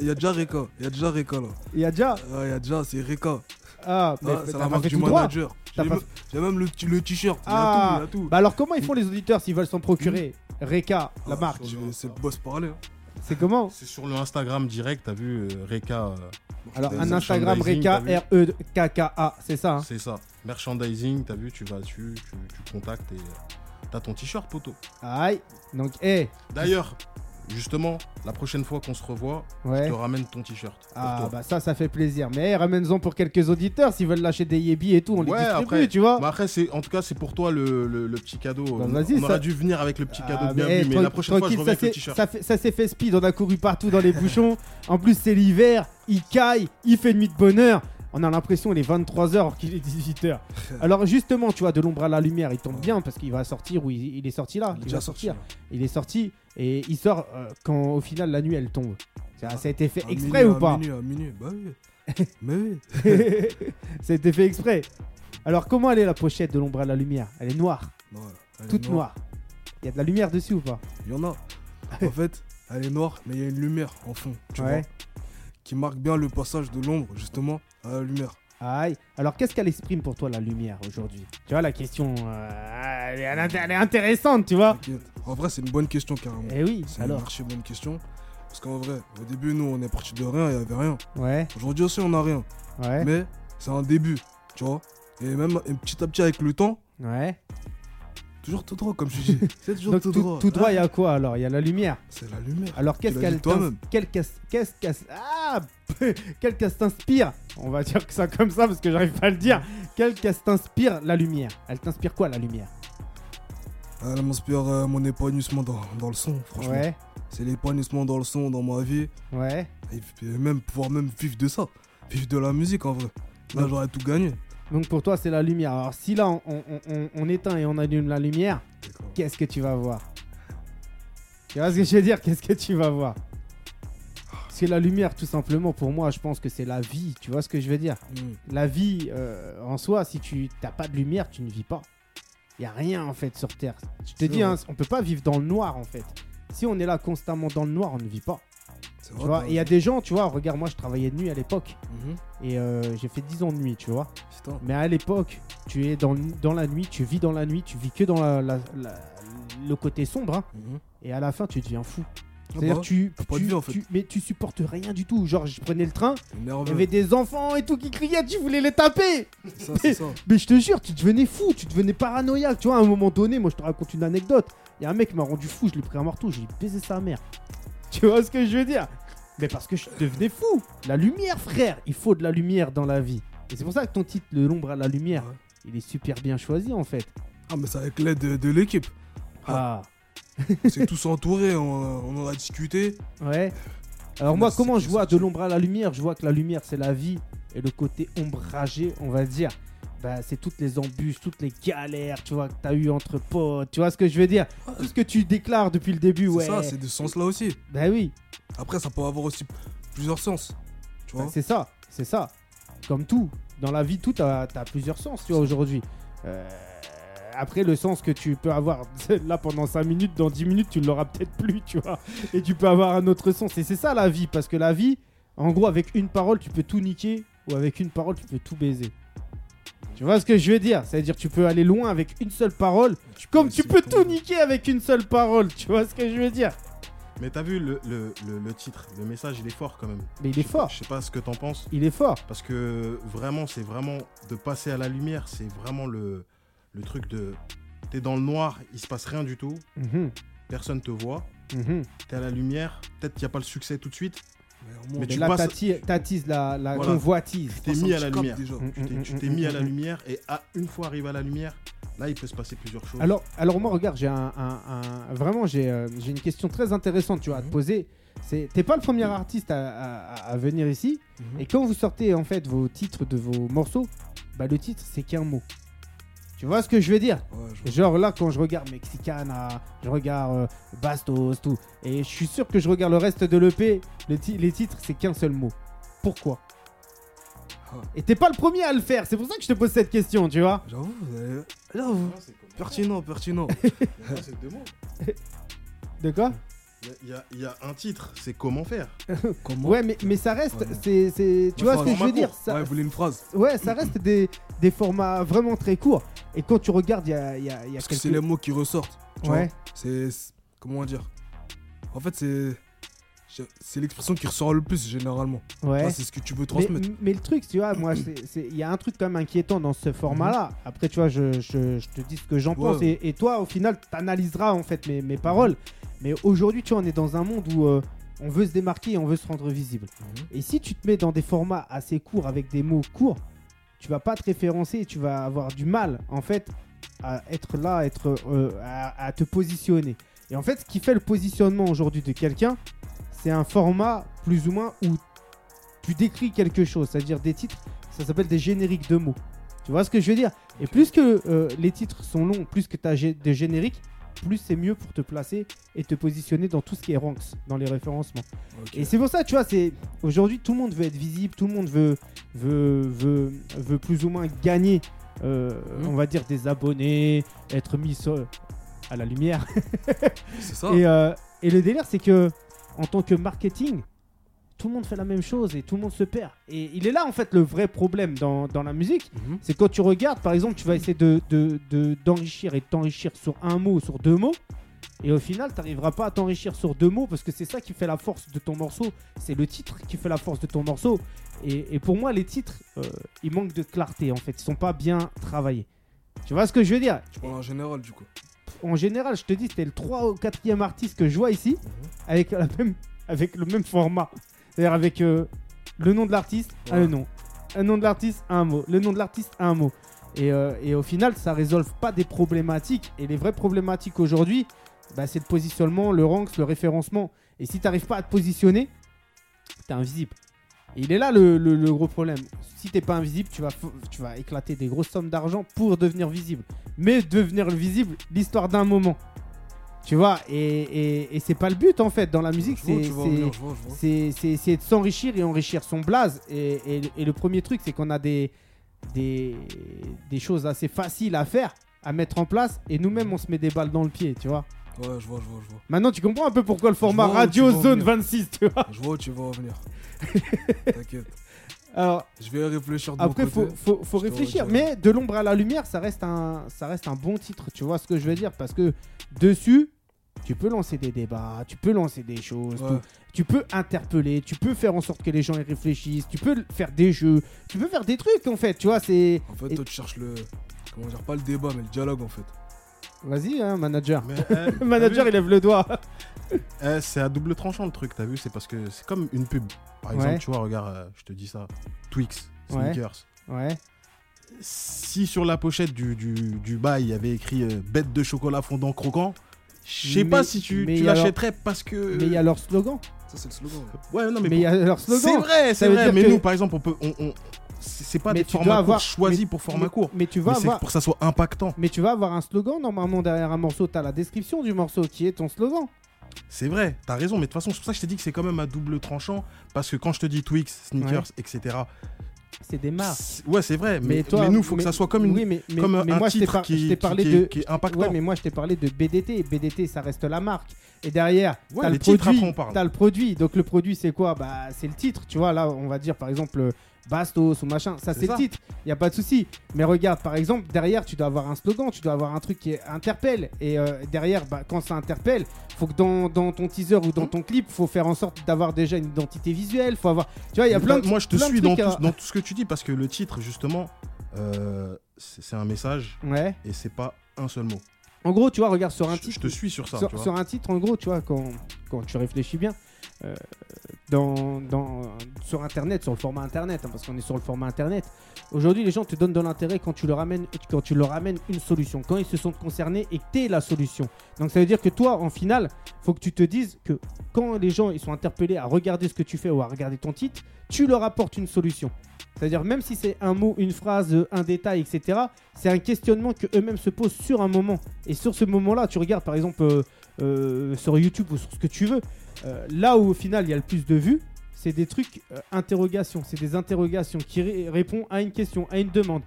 Il y a déjà Reka. Il y a déjà Reka là. Il y a déjà. Ouais, Il y a déjà, c'est Reka. Ah, mais Ah, mais c'est t'as la marque du manager. T'as J'ai même, le, t-shirt. Il y Ah. a tout, il y a tout. Bah alors, comment ils font les auditeurs s'ils veulent s'en procurer Reka, la Ah, marque. le boss parler. hein. C'est comment C'est sur le Instagram direct, t'as vu, euh, Reka. euh, Alors, un Instagram Reka, t'as vu R-E-K-K-A, c'est ça. hein C'est ça. Merchandising, t'as vu, tu vas dessus, tu, tu contactes et euh, t'as ton t-shirt, poteau. Aïe. Donc, eh, D'ailleurs, justement, la prochaine fois qu'on se revoit, ouais. je te ramène ton t-shirt. Ah, bah ça, ça fait plaisir. Mais ramène-en pour quelques auditeurs s'ils veulent lâcher des yébis et tout. On les Ouais, distribue, après- tu vois. Bah après, c'est, en tout cas, c'est pour toi le, le- le petit cadeau. Bah, on ça- dû venir avec le petit cadeau Ah, bien mais, vu, mais la prochaine fois, je reviens avec le t-shirt. ça s'est fait speed, on a couru partout dans les bouchons. En plus, c'est l'hiver, il caille, il fait nuit de bonheur. On a l'impression il est 23h alors qu'il est 18h. Alors justement, tu vois, de l'ombre à la lumière, il tombe bien parce qu'il va sortir ou il, il est sorti là. Il est Il déjà va sorti. sortir. Il est sorti et il sort euh, quand au final la nuit elle tombe. Ça, ça a été fait exprès ou pas? À minuit, à minuit. Bah oui. Mais oui. Ça a été fait exprès. Alors comment elle est la pochette de l'ombre à la lumière? Elle est noire, Non, elle est toute noire. Il y a de la lumière dessus ou pas? Il y en a. En fait, elle est noire, mais il y a une lumière en fond. Tu Ouais. vois Qui marque bien le passage de l'ombre, justement, à la lumière. Aïe. Alors, qu'est-ce qu'elle exprime pour toi la lumière aujourd'hui? Tu vois, la question, euh, elle, est, elle intéressante, tu vois. En vrai, c'est une bonne question, carrément. Eh oui, C'est une archi bonne question. Parce qu'en vrai, au début, nous, on est parti de rien, il n'y avait rien. Ouais, Aujourd'hui aussi, on n'a rien. ouais, Mais c'est un début, tu vois. Et même et petit à petit, avec le temps, ouais. Toujours tout droit, comme je dis. C'est toujours Donc, tout, tout, droit. tout droit, il y Ah, a quoi alors? Il y a la lumière. C'est la lumière. Alors, qu'est-ce qu'elle quelle qu'est-ce qu'est-ce qu'elle ah, quelle t'inspire On va dire que ça comme ça parce que j'arrive pas à le dire. Quelle qu'elle t'inspire la lumière Elle t'inspire quoi la lumière? Elle m'inspire euh, mon épanouissement dans, dans le son, franchement. Ouais, C'est l'épanouissement dans le son, dans ma vie. ouais. Et puis même pouvoir même vivre de ça. Vivre de la musique, en vrai. Là, j'aurais tout gagné. Donc pour toi, c'est la lumière. Alors, si là, on, on- on- on éteint et on allume la lumière, qu'est-ce que tu vas voir? Tu vois ce que je veux dire? Qu'est-ce que tu vas voir? Parce que la lumière, tout simplement, pour moi, je pense que c'est la vie. Tu vois ce que je veux dire? Mm. La vie, euh, en soi, si tu n'as pas de lumière, tu ne vis pas. Il y a rien, en fait, sur Terre. Je te C'est dis, hein, on peut pas vivre dans le noir, en fait. Si on est là constamment dans le noir, on ne vit pas. Tu vois Et il y a des gens, tu vois, regarde, moi, je travaillais de nuit à l'époque. Mhm. Et euh, j'ai fait 10 ans de nuit, tu vois. Putain. Mais à l'époque, tu es dans, la nuit, tu vis dans la nuit, tu vis que dans la- la- la- le côté sombre. hein. Mhm. et à la fin, tu deviens fou. Ah C'est-à-dire, bah, tu, t'as pas de tu- vie, en fait. tu- mais tu supportes rien du tout. Genre, je prenais le train, il y avait des enfants et tout qui criaient, tu voulais les taper. Ça, ça. Mais je te jure, tu devenais fou, tu devenais paranoïaque. Tu vois, à un moment donné, moi, je te raconte une anecdote. Il y a un mec qui m'a rendu fou, je l'ai pris un marteau, j'ai baisé sa mère. Tu vois ce que je veux dire? Mais parce que je devenais fou. La lumière, frère, il faut de la lumière dans la vie. Et c'est pour ça que ton titre, Le l'ombre à la lumière, il est super bien choisi en fait. Ah, mais c'est avec l'aide de, de l'équipe. Ah, C'est tous entourés, on, on en a discuté. ouais. Alors Là, moi, comment je vois de l'ombre à la lumière? Je vois que la lumière, c'est la vie. Et le côté ombragé, on va dire, bah, c'est toutes les embûches, toutes les galères, tu vois, que t'as eu entre potes. Tu vois ce que je veux dire? Tout ce que tu déclares depuis le début, C'est ouais. ça, c'est de ce sens-là aussi. Bah oui, Après, ça peut avoir aussi plusieurs sens. Tu vois Bah, c'est ça, c'est ça. Comme tout, dans la vie, tout a, plusieurs sens, tu vois, aujourd'hui. Euh, après, le sens que tu peux avoir là pendant 5 minutes, dans 10 minutes, tu ne l'auras peut-être plus, tu vois. Et tu peux avoir un autre sens. Et c'est ça la vie, parce que la vie, en gros, avec une parole, tu peux tout niquer, ou avec une parole, tu peux tout baiser. Tu vois ce que je veux dire? C'est-à-dire, tu peux aller loin avec une seule parole, comme tu peux tout niquer avec une seule parole. Tu vois ce que je veux dire? Mais t'as vu le, le- le- le titre, le message, il est fort quand même. Mais il est fort. Je sais pas ce que t'en penses. Il est fort. Parce que vraiment, c'est vraiment de passer à la lumière, c'est vraiment le, le truc de T'es dans le noir, il se passe rien du tout, Mhm, personne te voit. mhm. T'es à la lumière, peut-être qu'il n'y a pas le succès tout de suite. Mais tu là, passes- t'atti- t'attises la, la Voilà. convoitise. Tu t'es mis à la lumière. déjà. Mm, Tu t'es- mm, Tu mm, t'es mm, mis à mm, la mm. lumière et à, une fois arrivé à la lumière, là, il peut se passer plusieurs choses. Alors, alors moi, regarde, j'ai un, un- un- vraiment, j'ai euh, j'ai une question très intéressante, tu vois, à te Mhm. poser. C'est, t'es pas le premier artiste à, à- à venir ici. Mhm. Et quand vous sortez en fait vos titres de vos morceaux, bah le titre c'est qu'un mot. Tu vois ce que je veux dire Ouais, je vois. Genre là, quand je regarde Mexicana, je regarde euh, Bastos, tout, et je suis sûr que je regarde le reste de l'EP, le ti- les titres c'est qu'un seul mot. Pourquoi Ah. Et t'es pas le premier à le faire, c'est pour ça que je te pose cette question, tu vois J'avoue, vous avez- j'avoue. Pertinent, pertinent. c'est deux mots. De quoi? Il y, a- il y a un titre, c'est comment faire. Comment Ouais, mais, mais ça reste, Ouais. c'est, c'est- tu vois ce que je veux dire ça, Ouais, vous voulez une phrase Ouais, ça reste des, des formats vraiment très courts. Et quand tu regardes, il y a, il y a, y a Parce que c'est les mots qui ressortent. tu Ouais. vois. C'est. Comment dire En fait, c'est. C'est l'expression qui ressort le plus généralement. Ouais. C'est ce que tu veux transmettre. mais le truc, tu vois, moi, c'est- c'est- il y a un truc quand même inquiétant dans ce format-là. Après, tu vois, je, je- je te dis ce que j'en Ouais. pense. Et, et toi, au final, tu analyseras en fait mes, mes paroles. Mais aujourd'hui, tu vois, on est dans un monde où euh, on veut se démarquer et on veut se rendre visible. Mhm. Et si tu te mets dans des formats assez courts avec des mots courts, tu vas pas te référencer et tu vas avoir du mal, en fait, à être là, à, être, euh, à, à te positionner. Et en fait, ce qui fait le positionnement aujourd'hui de quelqu'un, c'est un format plus ou moins où tu décris quelque chose, c'est-à-dire des titres, ça s'appelle des génériques de mots. Tu vois ce que je veux dire? Et plus que euh, les titres sont longs, plus que tu as des génériques, plus c'est mieux pour te placer et te positionner dans tout ce qui est ranks, dans les référencements. Et c'est pour ça, tu vois, c'est aujourd'hui tout le monde veut être visible, tout le monde veut veut veut, veut plus ou moins gagner, euh, Mhm. on va dire des abonnés, être mis sur- à la lumière. C'est ça Et, euh, et le délire, c'est que en tant que marketing, tout le monde fait la même chose et tout le monde se perd. Et il est là en fait le vrai problème dans, dans la musique. Mhm. C'est quand tu regardes, par exemple, tu vas essayer de, de- de- d'enrichir et de t'enrichir sur un mot, sur deux mots. Et au final, tu n'arriveras pas à t'enrichir sur deux mots parce que c'est ça qui fait la force de ton morceau. C'est le titre qui fait la force de ton morceau. Et, et pour moi, les titres, euh, ils manquent de clarté en fait. Ils sont pas bien travaillés. Tu vois ce que je veux dire? Tu parles en général du coup. En général, je te dis, c'était le 3 ou 4e artiste que je vois ici avec, la même, avec le même format. C'est-à-dire avec euh, le nom de l'artiste, un nom. Un nom de l'artiste, un mot. Le nom de l'artiste, un mot. Et, euh, et au final, ça résolve pas des problématiques. Et les vraies problématiques aujourd'hui, bah, c'est le positionnement, le rank, le référencement. Et si tu n'arrives pas à te positionner, tu es invisible. Et il est là le, le- le gros problème. Si t'es pas invisible, tu vas, tu vas éclater des grosses sommes d'argent pour devenir visible. Mais devenir visible, l'histoire d'un moment. Tu vois, et, et, et c'est pas le but en fait dans la musique. C'est essayer de s'enrichir et enrichir son blaze. Et, et- le premier truc, c'est qu'on a des, des, des choses assez faciles à faire, à mettre en place. Et nous-mêmes, on se met des balles dans le pied, tu vois. Ouais, je vois, je vois, je vois. Maintenant, tu comprends un peu pourquoi le format Radio Zone venir. 26, tu vois. Je vois où tu vas en venir. T'inquiète. Alors, Je vais réfléchir de après, mon faut, côté. faut, faut réfléchir. Mais de l'ombre à la lumière, ça reste, un, ça reste un bon titre, tu vois ce que je veux dire? Parce que dessus, tu peux lancer des débats, tu peux lancer des choses, Ouais. tu peux interpeller, tu peux faire en sorte que les gens y réfléchissent, tu peux faire des jeux, tu peux faire des trucs en fait, tu vois, c'est... En fait, toi, tu cherches le. Comment dire Pas le débat, mais le dialogue en fait. Vas-y, hein, manager. Mais, euh, Le manager, il lève le doigt. Euh, c'est à double tranchant le truc, t'as vu C'est parce que c'est comme une pub. Par exemple, Ouais. tu vois, regarde, euh, je te dis ça. Twix, sneakers. Ouais. Si sur la pochette du, du, du bail, il y avait écrit euh, bête de chocolat fondant croquant, je sais pas si tu, tu l'achèterais parce que. Mais il y a leur slogan. Ça, c'est le slogan. Ouais, non, mais, Mais il y a leur C'est slogan. vrai, Ça c'est vrai. Mais que- nous, par exemple, on peut. On, on- C'est c'est pas Mais des formats avoir- choisis mais- pour format mais- court. Mais tu vas c'est avoir... pour que ça soit impactant. Mais tu vas avoir un slogan normalement derrière un morceau. T'as la description du morceau qui est ton slogan. C'est vrai, t'as raison, mais de toute façon, c'est pour ça que je t'ai dit que c'est quand même à double tranchant. Parce que quand je te dis Twix, sneakers, etc. C'est des marques. Ouais, c'est vrai, mais, toi, mais nous, faut mais- que ça soit comme, une, oui, mais, mais- comme un moi, je t'ai titre par- qui, je t'ai qui- parlé qui de. est, qui est impactant. Ouais, mais moi, je t'ai parlé de BDT. BDT, ça reste la marque. Et derrière, Ouais, t'as les le titres, produit. après, on parle. T'as le produit. Donc le produit, c'est quoi? Bah, c'est le titre. Tu vois, là, on va dire par exemple Bastos ou machin. Ça, C'est le titre. Il y a pas de souci. Mais regarde, par exemple, derrière, tu dois avoir un slogan. Tu dois avoir un truc qui interpelle. Et euh, derrière, bah, quand ça interpelle, faut que dans, dans ton teaser ou Mmh. dans ton clip, faut faire en sorte d'avoir déjà une identité visuelle. Faut avoir. Tu vois, il y a plein de Moi, je te suis dans tout, à- dans tout ce que tu dis parce que le titre, justement, euh, c'est un message Ouais. et c'est pas un seul mot. En gros, tu vois, regarde sur un titre. je te suis sur ça, sur, tu vois. sur un titre, en gros, tu vois, quand, quand tu réfléchis bien, sur Internet, sur le format Internet, hein, parce qu'on est sur le format Internet, aujourd'hui, les gens te donnent de l'intérêt quand tu leur amènes, quand tu leur amènes une solution, quand ils se sentent concernés et que tu es la solution. Donc ça veut dire que toi, en finale, faut que tu te dises que quand les gens ils sont interpellés à regarder ce que tu fais ou à regarder ton titre, tu leur apportes une solution. C'est-à-dire même si c'est un mot, une phrase, un détail, etc., c'est un questionnement que eux-mêmes se posent sur un moment. Et sur ce moment-là, tu regardes par exemple euh, euh, sur YouTube ou sur ce que tu veux, euh, là où au final il y a le plus de vues, c'est des trucs euh, interrogations, c'est des interrogations qui ré- répondent à une question, à une demande.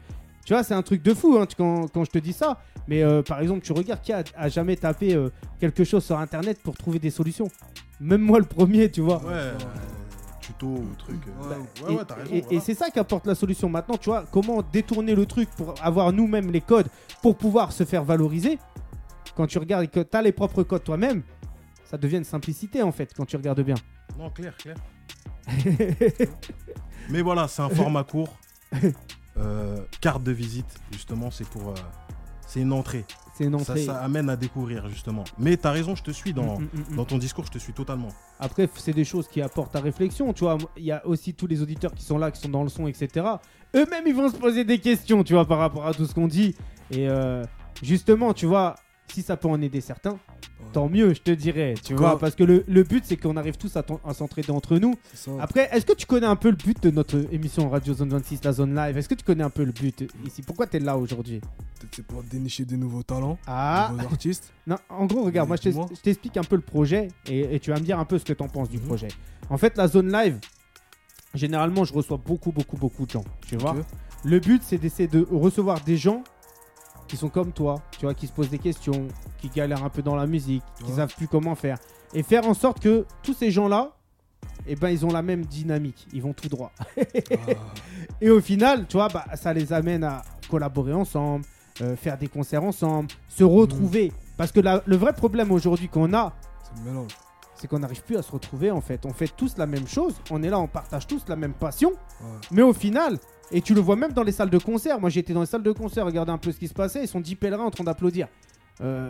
Tu vois, c'est un truc de fou hein, tu- quand, quand je te dis ça. Mais euh, par exemple, tu regardes qui a, a jamais tapé euh, quelque chose sur Internet pour trouver des solutions? Même moi le premier, tu vois. Ouais, euh, tuto ou truc. euh. Ouais. Ouais, et ouais, t'as raison. et- et voilà. c'est ça qui apporte la solution. Maintenant, tu vois, comment détourner le truc pour avoir nous-mêmes les codes pour pouvoir se faire valoriser? Quand tu regardes et que tu as les propres codes toi-même, ça devient une simplicité en fait quand tu regardes bien. Non, clair, clair. Mais voilà, c'est un format court. Euh, carte de visite, justement, c'est pour. euh, c'est une entrée. C'est une entrée. ça amène à découvrir, justement. Mais t'as raison, je te suis dans, Mm, mm, mm, dans ton discours, je te suis totalement. Après, c'est des choses qui apportent à réflexion. Tu vois, il y a aussi tous les auditeurs qui sont là, qui sont dans le son, etc. Eux-mêmes, ils vont se poser des questions, tu vois, par rapport à tout ce qu'on dit. Et euh, justement, tu vois, si ça peut en aider certains, tant mieux, je te dirais. Tu Quoi vois, parce que le, le but, c'est qu'on arrive tous à, s'entraider entre nous. Après, est-ce que tu connais un peu le but de notre émission Radio Zone 26, la zone live? Est-ce que tu connais un peu le but ici? Pourquoi tu es là aujourd'hui? Peut-être c'est pour dénicher des nouveaux talents, Ah des nouveaux artistes. Non, en gros, regarde, Mais moi je t'explique un peu le projet et, et tu vas me dire un peu ce que t'en penses du Mhm. projet. En fait, la zone live, généralement, je reçois beaucoup, beaucoup, beaucoup de gens. Tu vois. Le but, c'est d'essayer de recevoir des gens qui sont comme toi, tu vois, qui se posent des questions, qui galèrent un peu dans la musique, qui Ouais. savent plus comment faire. Et faire en sorte que tous ces gens-là, eh ben, ils ont la même dynamique. Ils vont tout droit. Ah, Et au final, tu vois, bah, ça les amène à collaborer ensemble, euh, faire des concerts ensemble, se retrouver. Parce que la- le vrai problème aujourd'hui qu'on a, c'est le mélange. C'est qu'on n'arrive plus à se retrouver en fait. On fait tous la même chose, on est là, on partage tous la même passion, Ouais. mais au final, et tu le vois même dans les salles de concert, moi j'étais dans les salles de concert, regarder un peu ce qui se passait, ils sont 10 pèlerins en train d'applaudir. Euh,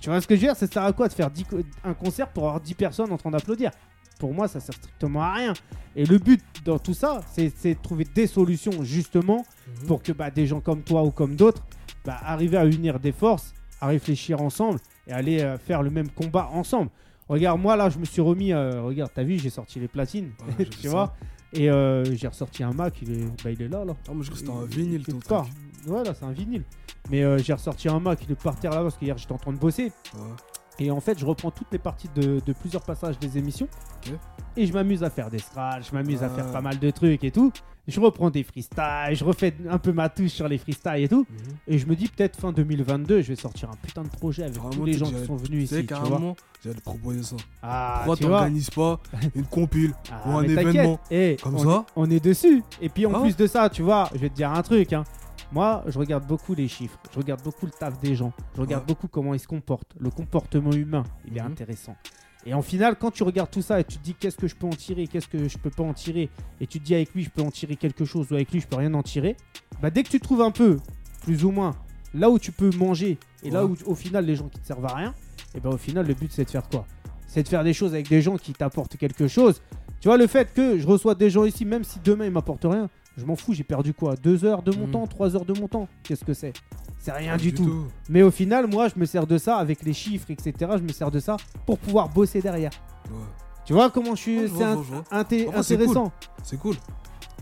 tu vois ce que je veux dire? Ça sert à quoi de faire 10 co- un concert pour avoir 10 personnes en train d'applaudir? Pour moi, ça sert strictement à rien. Et le but dans tout ça, c'est c'est de trouver des solutions justement Mhm. pour que bah, des gens comme toi ou comme d'autres bah, arrivent à unir des forces, à réfléchir ensemble et aller euh, faire le même combat ensemble. Regarde, moi là, je me suis remis. euh, regarde, t'as vu, j'ai sorti les platines, Ouais, j'ai tu vois. Et euh, j'ai ressorti un Mac, il est, bah, il est là, là. Ah, moi je crois que c'était un vinyle ton Quelque part. truc. Ouais, là, c'est un vinyle. Mais euh, j'ai ressorti un Mac, il est par terre là parce qu'hier j'étais en train de bosser. Ouais. Et en fait, je reprends toutes les parties de, de plusieurs passages des émissions. Et je m'amuse à faire des scratchs, je m'amuse à Ah. faire pas mal de trucs et tout. Je reprends des freestyles, je refais un peu ma touche sur les freestyles et tout. Mhm. Et je me dis peut-être fin 2022, je vais sortir un putain de projet avec tous les gens qui sont venus ici. Tu vois. carrément, j'allais proposer ça. Ah, Pourquoi t'organises pas une compile Ah, ou un événement Eh, comme on, ça on est dessus. Et puis en Ah. plus de ça, tu vois, je vais te dire un truc. hein. Moi, je regarde beaucoup les chiffres. Je regarde beaucoup le taf des gens. Je regarde Ouais. beaucoup comment ils se comportent. Le comportement humain, il est Mhm. intéressant. Et en final, quand tu regardes tout ça et tu te dis qu'est-ce que je peux en tirer, qu'est-ce que je peux pas en tirer, et tu te dis avec lui je peux en tirer quelque chose ou avec lui je peux rien en tirer, bah dès que tu trouves un peu, plus ou moins, là où tu peux manger et là où au final les gens qui te servent à rien, et ben au final le but c'est de faire quoi? C'est de faire des choses avec des gens qui t'apportent quelque chose. Tu vois le fait que je reçois des gens ici, même si demain ils m'apportent rien, je m'en fous, j'ai perdu quoi Deux heures de mon Mhm. temps, trois heures de mon temps Qu'est-ce que c'est? C'est rien du, tout. Mais au final, moi, je me sers de ça avec les chiffres, etc. Je me sers de ça pour pouvoir bosser derrière. Ouais. Tu vois comment je suis. C'est intéressant. C'est cool.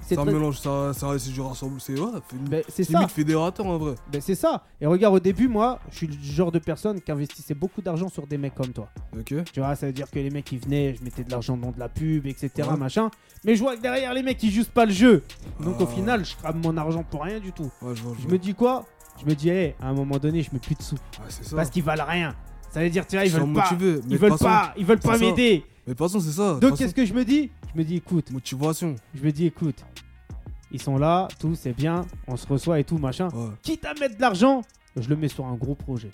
C'est un très- mélange, ça, ça c'est du rassemble. C'est ouais, Ben, limite fédérateur en vrai. Ben, c'est ça. Et regarde, au début, moi, je suis le genre de personne qui investissait beaucoup d'argent sur des mecs comme toi. Ok. Tu vois, ça veut dire que les mecs, ils venaient, je mettais de l'argent dans de la pub, etc. Ouais. Machin. Mais je vois que derrière, les mecs, ils jouent pas le jeu. Donc au Ah. final, je crame mon argent pour rien du tout. Ouais, je vois, je Je vois. me dis quoi? Je me dis, hey, à un moment donné, je mets plus de sous. Ouais, c'est ça. Parce qu'ils valent rien. Ça veut dire, tu vois, ils Ils veulent pas. Ils veulent pas, ils veulent pas c'est ça. m'aider. Mais de toute façon, c'est ça. Donc qu'est-ce que je me dis? Je me dis, écoute, Motivation. je me dis, écoute, ils sont là, tout, c'est bien, on se reçoit et tout, machin. Ouais. Quitte à mettre de l'argent, je le mets sur un gros projet.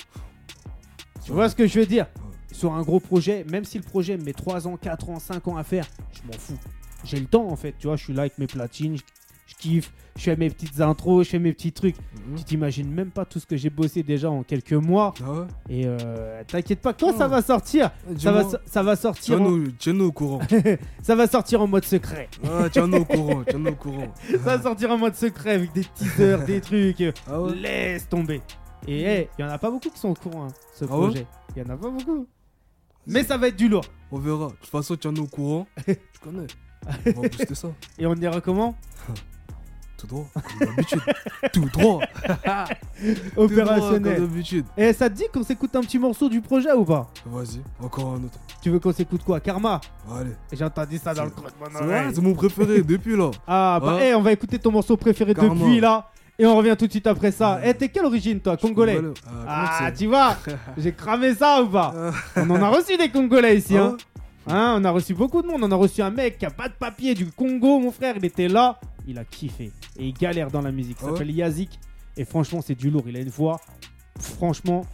Tu vois ce que je veux dire? Sur un gros projet, même si le projet me met 3 ans, 4 ans, 5 ans à faire, je m'en fous. J'ai le temps en fait, tu vois, je suis là avec mes platines, je- kiffe, je fais mes petites intros, je fais mes petits trucs. Mhm. Tu t'imagines même pas tout ce que j'ai bossé déjà en quelques mois. Ah ouais Et euh, t'inquiète pas, quand Oh. ça va sortir, ça va, Dis-moi. ça va sortir, en, Tiens-nous au courant. ça va sortir en mode secret. Ah, tiens-nous au courant, tiens-nous au courant. Ça va sortir en mode secret avec des teasers, des trucs. Ah ouais Laisse tomber. Et hey, il y en a pas beaucoup qui sont au courant, hein, ce Ah projet. Il y en a pas beaucoup. Mais ça va être du lourd. On verra. De toute façon, tiens-nous au courant. Tu connais. On va booster ça. Et on ira comment? Tout droit. Comme d'habitude. Tout droit. Opérationnel. Comme d'habitude. Et ça te dit qu'on s'écoute un petit morceau du projet ou pas? Vas-y, encore un autre. Tu veux qu'on s'écoute quoi? Karma? Allez. J'ai entendu ça dans le creux de C'est mon préféré depuis là. Ah bah Ouais. hey, on va écouter ton morceau préféré Karma. depuis là. Et on revient tout de suite après ça. Eh, t'es quelle origine toi Congolais? Ah, Ah, tu vois J'ai cramé ça ou pas? Ah. On en a reçu des Congolais ici, Ah hein? Hein, on a reçu beaucoup de monde. On a reçu un mec qui a pas de papier du Congo, mon frère. Il était là. Il a kiffé. Et il galère dans la musique. Il Ah s'appelle Yazik. Et franchement, c'est du lourd. Il a une voix, franchement,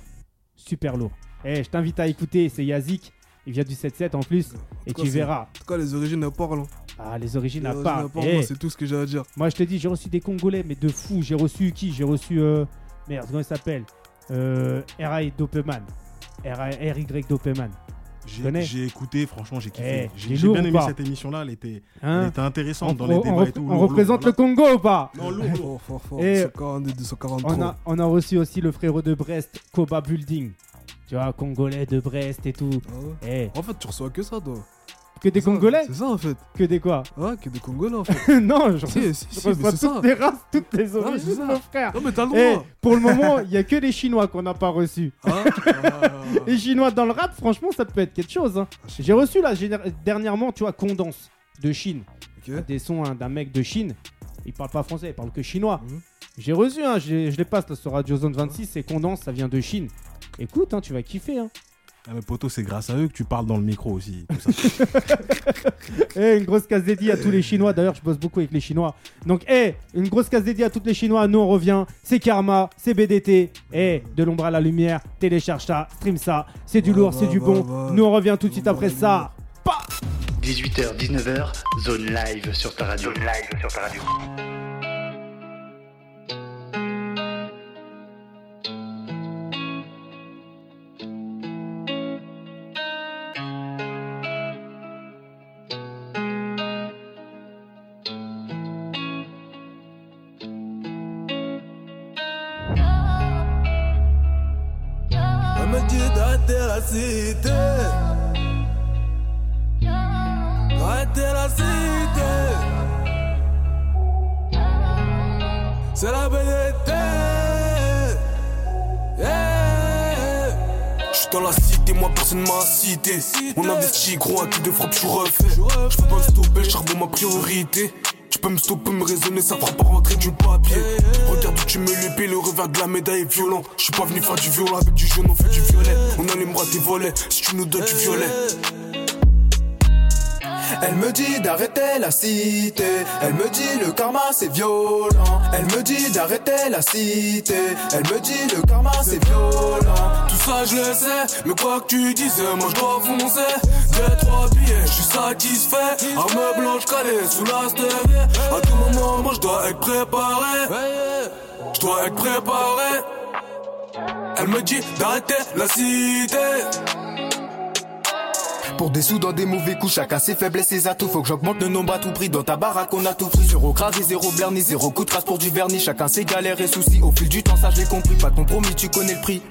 super lourd. Eh, je t'invite à écouter. C'est Yazik. Il vient du 7-7 en plus. Et tu verras. En tout cas, les origines, parlent. hein. Ah, les origines Les à origines, part. elles parlent, Eh, C'est tout ce que j'ai à dire. moi, je te dis, j'ai reçu des Congolais, mais de fou. J'ai reçu qui? J'ai reçu. euh, Merde, comment il s'appelle? Euh, R.I. Dopeman. R.Y. Dopeman. J'ai connais. j'ai écouté, franchement, j'ai Eh, kiffé. est J'ai bien aimé cette émission-là. Elle était, elle Hein était intéressante on, dans les on- débats on et tout. on lourd, représente lourd, le Congo ou pas. Non, lourd, lourd. Fort, fort, fort. Et- C'est 42, 243. on a, on a reçu aussi le frérot de Brest, Koba Building. Tu vois, Congolais de Brest et tout. Ah. Eh, En fait, tu reçois que ça, toi. Que des C'est Congolais C'est ça, en fait. Que des quoi Ouais, que des Congolais, en fait. Non, je, si, si, si, c'est ça. les races, toutes les c'est origines, mon frère. Non, mais t'as le Eh, droit. pour le moment, il y a que les Chinois qu'on n'a pas reçus. Hein Les Chinois dans le rap, franchement, ça peut être quelque chose. hein. J'ai reçu là dernièrement, tu vois, Condense de Chine. Ok. Des sons hein, d'un mec de Chine. Il parle pas français, il parle que chinois. Mhm. J'ai reçu, hein, je les passe là, sur Radio Zone 26, et Condense, ça vient de Chine. Écoute, hein, tu vas kiffer. Hein. Ah, mais poto, c'est grâce à eux que tu parles dans le micro aussi. tout ça. Eh, une grosse case dédiée à tous les Chinois. D'ailleurs, je bosse beaucoup avec les Chinois. Donc, eh, une grosse case dédiée à tous les Chinois. Nous, on revient. C'est Karma, c'est BDT. Eh, de l'ombre à la lumière. Télécharge ça, stream ça. C'est du lourd, c'est du bon. Nous, on revient tout de suite après ça. 18h, 19h, zone live sur ta radio. Zone live sur ta radio. Gros, un kill de frappe, j'suis refait. J'peux pas me stopper, charbon ma priorité. Tu peux me stopper, me raisonner, ça fera pas rentrer du papier. Regarde où tu me l'épée, le revers de la médaille est violent. J'suis pas venu faire du violent avec du jaune, on fait du violet. On allumera tes volets si tu nous donnes du violet. Elle me dit d'arrêter la cité. Elle me dit le karma c'est violent. Elle me dit d'arrêter la cité. Elle me dit le karma c'est violent. Tout ça je le sais, mais quoi que tu dises, moi je dois foncer. Deux, trois billets, je suis satisfait. Arme blanche calée sous la stevie. À tout moment, moi je dois être préparé. Je dois être préparé. Elle me dit d'arrêter la cité. Pour des sous dans des mauvais coups, chacun ses faiblesses, ses atouts. Faut que j'augmente le nombre à tout prix. Dans ta baraque, on a tout pris. Zéro crase et zéro blerni, zéro coup de trace pour du vernis. Chacun ses galères et soucis. Au fil du temps, ça je l'ai compris. Pas de compromis, tu connais le prix.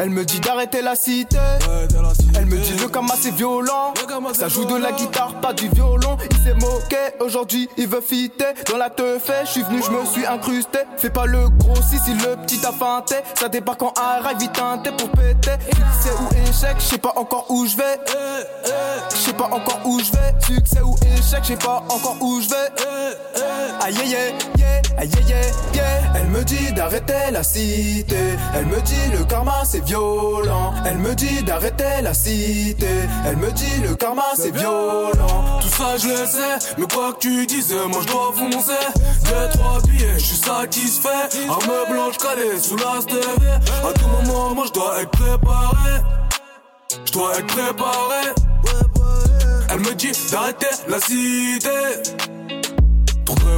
Elle me dit d'arrêter la cité. Elle me dit le karma c'est violent. Ça joue de la guitare, pas du violon. Il s'est moqué, aujourd'hui il veut fitter. Dans la teuf, je suis venu, je me suis incrusté. Fais pas le gros si, si le petit a feinté. Ça débarque en rail, vite teinté pour péter. Succès ou échec, je sais pas encore où je vais. Je sais pas encore où je vais. Succès ou échec, je sais pas encore où je vais. Aïe aïe aïe, aïe aïe aïe. Elle me dit d'arrêter la cité. Elle me dit le karma c'est violent. Elle me dit d'arrêter la cité. Elle me dit le karma c'est violent. Tout ça je le sais, mais quoi que tu dises, moi je dois foncer. Deux, trois billets, je suis satisfait. Arme blanche calée sous la stevie. À tout moment, moi je dois être préparé. Je dois être préparé. Elle me dit d'arrêter la cité.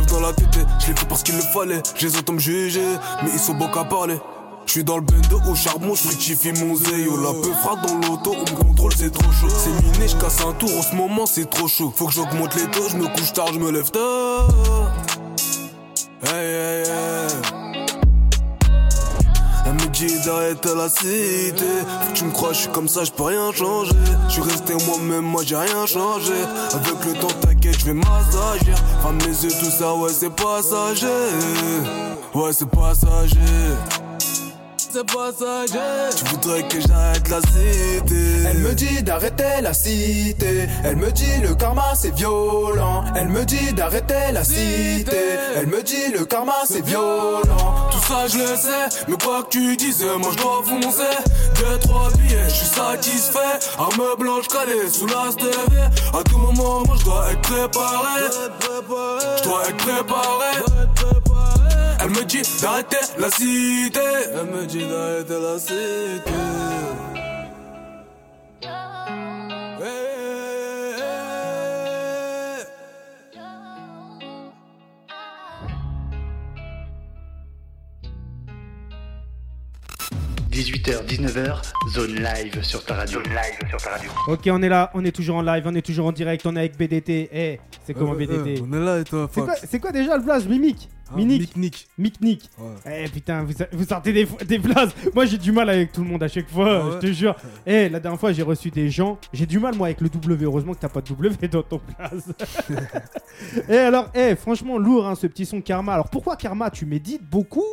Dans la tête, je l'ai fait parce qu'il le fallait. Je les entends me juger, mais ils sont beaux qu'à parler. Je suis dans le bendo au charbon, je mon zéyo. La peu frappe dans l'auto, on me contrôle, c'est trop chaud. C'est miné, je casse un tour, en ce moment c'est trop chaud. Faut que j'augmente les taux, je me couche tard, je me lève tard. Elle me dit d'arrêter la cité. Faut que tu me crois, je suis comme ça, je peux rien changer. Je suis resté moi-même, moi j'ai rien changé. Avec le temps, t'inquiète, je vais m'assager. Ferme les yeux, tout ça, ouais, c'est passager. Ouais, c'est passager. C'est passager. Tu voudrais que j'arrête la cité. Elle me dit d'arrêter la cité. Elle me dit le karma c'est violent. Elle me dit d'arrêter la cité. Elle me dit le karma c'est violent. Tout ça je le sais, mais quoi que tu dises, moi je dois foncer. Deux, trois billets, je suis satisfait. Arme blanche calée sous la TV. À tout moment, moi je dois être préparé. Je dois être préparé. Elle me dit d'arrêter la cité. Elle me dit d'arrêter la cité. Hey, hey, hey. 18h, 19h, zone live sur ta radio. Zone live sur ta radio. Ok, on est là, on est toujours en live, on est toujours en direct, on est avec BDT. Eh, c'est comment Euh, BDT euh, On est là et toi, C'est quoi, quoi déjà le blast Mimic? Minic Mic-Nick. Mic-Nick Ouais. Eh putain, vous, vous sortez des, des blases. Moi j'ai du mal avec tout le monde à chaque fois, Ah ouais je te jure. Eh, la dernière fois j'ai reçu des gens. J'ai du mal moi avec le W. Heureusement que t'as pas de W dans ton blaze. Et alors, eh, franchement, lourd hein, ce petit son Karma. Alors pourquoi Karma? Tu médites beaucoup?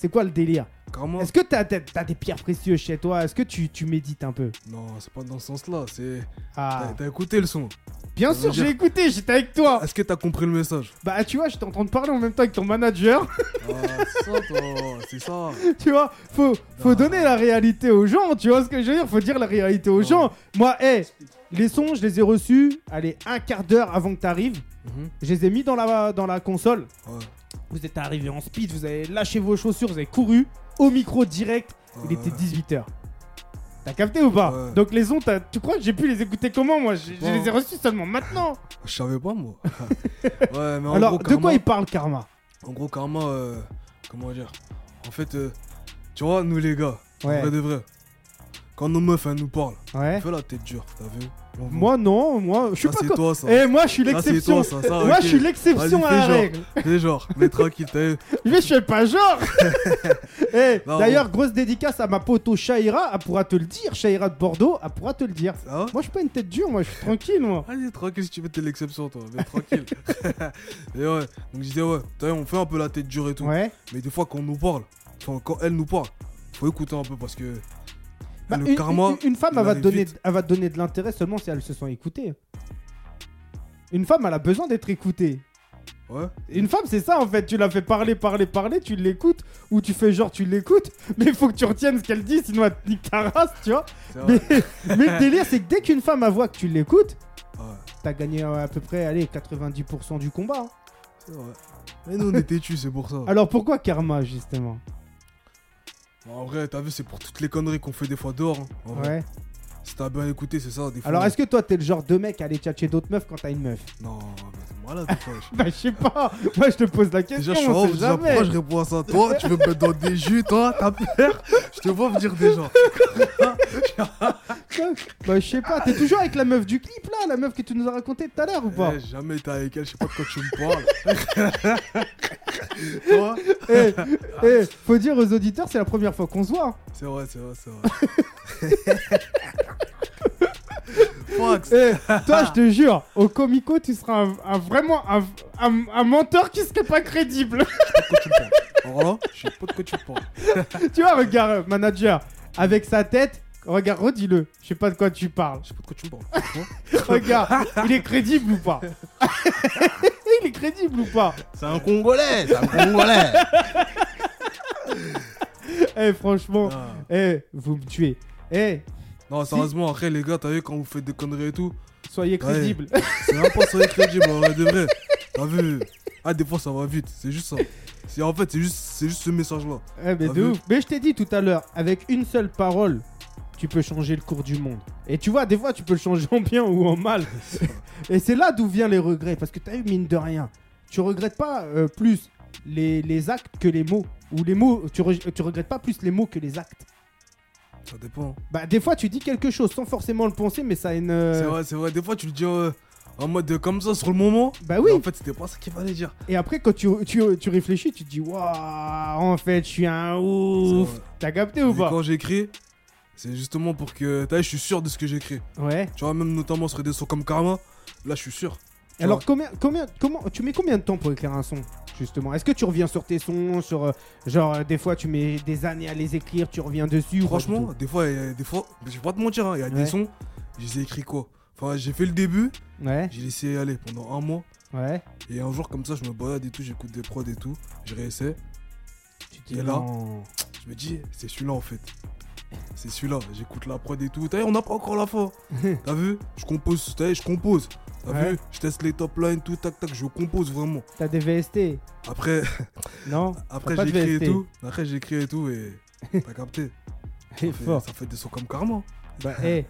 C'est quoi le délire Karma Est-ce que t'as as, des pierres précieuses chez toi Est-ce que tu, tu médites un peu Non, c'est pas dans ce sens-là. C'est. Ah, T'as- écouté le son. bien sûr, j'ai écouté, j'étais avec toi. Est-ce que t'as compris le message? Bah tu vois, j'étais en train de parler en même temps avec ton manager. Ah, c'est ça, toi. C'est ça. tu vois, faut, faut Ah. donner la réalité aux gens, tu vois ce que je veux dire? Faut dire la réalité aux Ah. gens. Moi, hé, les sons, je les ai reçus, allez, un quart d'heure avant que t'arrives. Mhm. Je les ai mis dans la, dans la console. Ouais. Vous êtes arrivé en speed, vous avez lâché vos chaussures, vous avez couru au micro direct. Il était Ouais. 18h. T'as capté ou pas Ouais. Donc les t'as- tu crois que j'ai pu les écouter comment moi Je les ai reçus seulement maintenant. Je savais pas, moi. ouais, mais en Alors, gros, de quoi il parle Karma? En gros, Karma, euh, comment dire? En fait, euh, tu vois, nous les gars, Ouais. vrai de vrai, quand nos meufs, elles nous parlent, on fait la tête dure, t'as vu? Moi non, moi je suis Ça, pas c'est toi, ça. Eh moi je suis c'est l'exception. Moi je suis l'exception Vas-y, à la genre. règle. Fais genre, mais tranquille, t'as Mais je fais pas genre Eh, D'ailleurs, grosse dédicace à ma pote Shaira, elle pourra te le dire, Shaira de Bordeaux, elle pourra te le dire. Va Moi je suis pas une tête dure, moi je suis tranquille moi. Allez, tranquille si tu veux, t'es l'exception, toi, mais tranquille. et ouais, donc je disais, ouais, t'as vu, on fait un peu la tête dure et tout. Ouais. Mais des fois, quand on nous parle, enfin, quand elle nous parle, faut écouter un peu parce que Bah, le une, karma. une- une femme, elle va, te donner, elle va te donner de l'intérêt seulement si elle se sent écoutée. Une femme, elle a besoin d'être écoutée. Ouais, Une femme, c'est ça en fait. Tu la fais parler, parler, parler, tu l'écoutes, ou tu fais genre tu l'écoutes, mais il faut que tu retiennes ce qu'elle dit, sinon elle te nique ta race, tu vois. Mais, mais le délire, c'est que dès qu'une femme a voix que tu l'écoutes, Ouais, t'as gagné euh, à peu près allez, 90% du combat. hein. c'est vrai. Mais nous, on est têtus, c'est pour ça. Alors pourquoi Karma justement? En vrai, t'as vu, c'est pour toutes les conneries qu'on fait des fois dehors. hein. Ouais. Si t'as bien écouté, c'est ça. Des fois, Alors est-ce que toi t'es le genre de mec à aller tchatcher d'autres meufs quand t'as une meuf? Non, mais t'es malade, wesh. Bah je sais pas. Moi je te pose la question. Déjà, je suis on off, déjà, pourquoi je réponds à ça? Toi, tu veux me mettre dans des jus, toi, ta peur Je te vois me dire déjà. Bah je sais pas. T'es toujours avec la meuf du clip là, la meuf que tu nous as raconté tout à l'heure ou pas? Eh, jamais été avec elle, je sais pas de quoi tu me parles. toi? Eh, eh, faut dire aux auditeurs, c'est la première fois qu'on se voit. hein. C'est vrai, c'est vrai, c'est vrai. Fox Eh, toi, je te jure, au Comico, tu seras un, un- vraiment un, un- un menteur qui serait pas crédible. je sais pas de quoi tu parles. tu vois, regarde, euh, manager, avec sa tête, regarde, redis-le. Je sais pas de quoi tu parles. Je sais pas de quoi tu parles. Regarde, il est crédible ou pas? Il est crédible ou pas? C'est un Congolais, c'est un Congolais. Eh, franchement, Ah. eh, vous me tuez. Eh, Non, sérieusement, après, les gars, t'as vu quand vous faites des conneries et tout? Soyez crédible. C'est même pas ça crédible, en vrai de vrai. T'as vu? Ah, des fois, ça va vite, c'est juste ça. En fait, c'est juste, c'est juste ce message-là. Eh, mais de ouf. Mais je t'ai dit tout à l'heure, avec une seule parole, tu peux changer le cours du monde. Et tu vois, des fois, tu peux le changer en bien ou en mal. Et c'est là d'où viennent les regrets. Parce que t'as eu, mine de rien, tu regrettes pas euh, plus les, les actes que les mots Ou les mots, tu, re- tu regrettes pas plus les mots que les actes Ça dépend. Bah, des fois, tu dis quelque chose sans forcément le penser, mais ça a une. euh, C'est vrai, c'est vrai. Des fois, tu le dis euh, en mode euh, comme ça sur le moment. Bah oui. Mais En fait, c'était pas ça qu'il fallait dire. Et après, quand tu, tu, tu réfléchis, tu te dis, waouh, en fait, je suis un ouf. T'as capté ou Et pas? quand j'écris, c'est justement pour que. T'as je suis sûr de ce que j'écris. Ouais. Tu vois, même notamment sur des sons comme Karma, là, je suis sûr. Alors, combien, combien, comment, tu mets combien de temps pour écrire un son, justement? Est-ce que tu reviens sur tes sons, sur euh, genre euh, des fois tu mets des années à les écrire, tu reviens dessus ou Franchement, des fois, a- des fois, je vais pas te mentir, hein, il y a Ouais. des sons, je les ai écrits quoi? Enfin, j'ai fait le début, Ouais, j'ai laissé aller pendant un mois. ouais. Et un jour, comme ça, je me balade et tout, j'écoute des prods et tout, je réessaie. Tu Et là non. Je me dis, c'est celui-là en fait. C'est celui-là, j'écoute la prod et tout. T'as vu, on n'a pas encore la fin. T'as vu Je compose, t'as vu, je compose. T'as Ouais. vu Je teste les top lines, tout, tac, tac, je compose vraiment. T'as des VST Après, Non après j'écris et tout. Après, j'écris et tout et. T'as capté ça fait, fort. ça fait des sons comme Karma. Bah, hé,